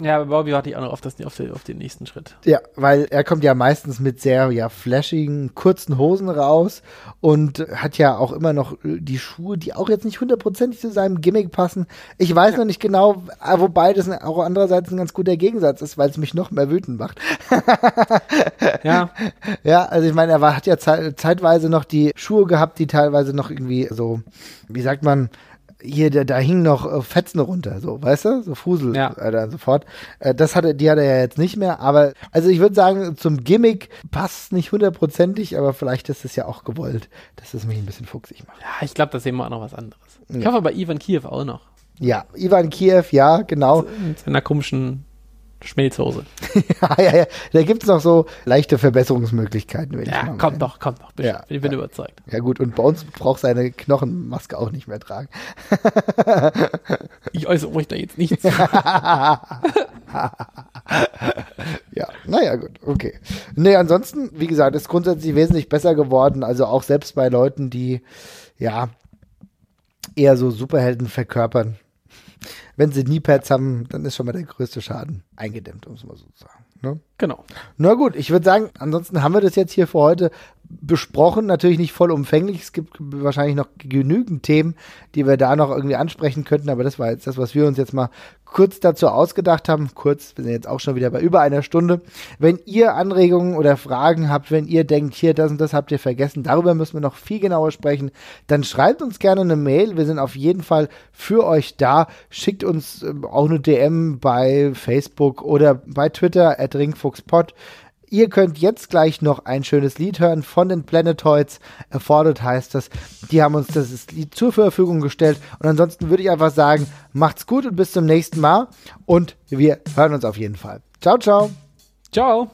Ja, bei Bobby warte ich auch noch auf, das, auf, den, auf den nächsten Schritt. Ja, weil er kommt ja meistens mit sehr ja flashigen, kurzen Hosen raus und hat ja auch immer noch die Schuhe, die auch jetzt nicht hundertprozentig zu seinem Gimmick passen. Ich weiß noch nicht genau, äh, wobei das auch andererseits ein ganz guter Gegensatz ist, weil es mich noch mehr wütend macht. Ja, Ja, also ich meine, er war, hat ja zei- zeitweise noch die Schuhe gehabt, die teilweise noch irgendwie so, wie sagt man, hier, da, da hingen noch äh, Fetzen runter, so, weißt du? So Fusel Ja. äh, dann sofort. Äh, das hatte, die hat er ja jetzt nicht mehr, aber also ich würde sagen, zum Gimmick passt nicht hundertprozentig, aber vielleicht ist es ja auch gewollt, dass es mich ein bisschen fuchsig macht. ja ich glaube, da sehen wir auch noch was anderes. Ich Ja. hoffe bei Ivan Kiew auch noch. Ja, Ivan Kiev, ja, genau. Mit seiner komischen Schmelzhose. ja, ja, ja. Da gibt's noch so leichte Verbesserungsmöglichkeiten. Wenn ich Ja, mal kommt doch, kommt doch. bestimmt. Ja, ich bin ja. überzeugt. Ja gut, und bei uns braucht seine Knochenmaske auch nicht mehr tragen. Ich äußere mich da jetzt nichts. Ja, naja, gut, okay. Nee, ansonsten, wie gesagt, ist grundsätzlich wesentlich besser geworden. Also auch selbst bei Leuten, die, ja, eher so Superhelden verkörpern. Wenn sie Kniepads haben, dann ist schon mal der größte Schaden eingedämmt, um es mal so zu sagen. Ne? genau. Na gut, ich würde sagen, ansonsten haben wir das jetzt hier für heute besprochen. Natürlich nicht vollumfänglich. Es gibt wahrscheinlich noch genügend Themen, die wir da noch irgendwie ansprechen könnten. Aber das war jetzt das, was wir uns jetzt mal kurz dazu ausgedacht haben. Kurz, wir sind jetzt auch schon wieder bei über einer Stunde. Wenn ihr Anregungen oder Fragen habt, wenn ihr denkt, hier, das und das habt ihr vergessen, darüber müssen wir noch viel genauer sprechen, dann schreibt uns gerne eine Mail. Wir sind auf jeden Fall für euch da. Schickt uns ähm, auch eine DM bei Facebook oder bei Twitter at ringfuchspot. Ihr könnt jetzt gleich noch ein schönes Lied hören von den Planetoids. Afforded heißt das. Die haben uns das Lied zur Verfügung gestellt. Und ansonsten würde ich einfach sagen, macht's gut und bis zum nächsten Mal. Und wir hören uns auf jeden Fall. Ciao, ciao. Ciao.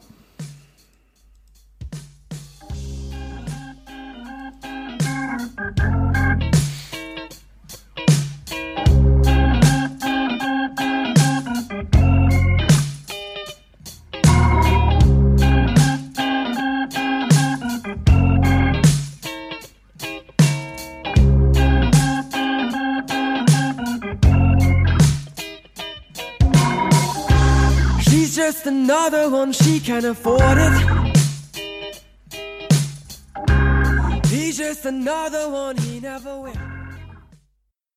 Another one, she can afford it. He's just another one, he never will.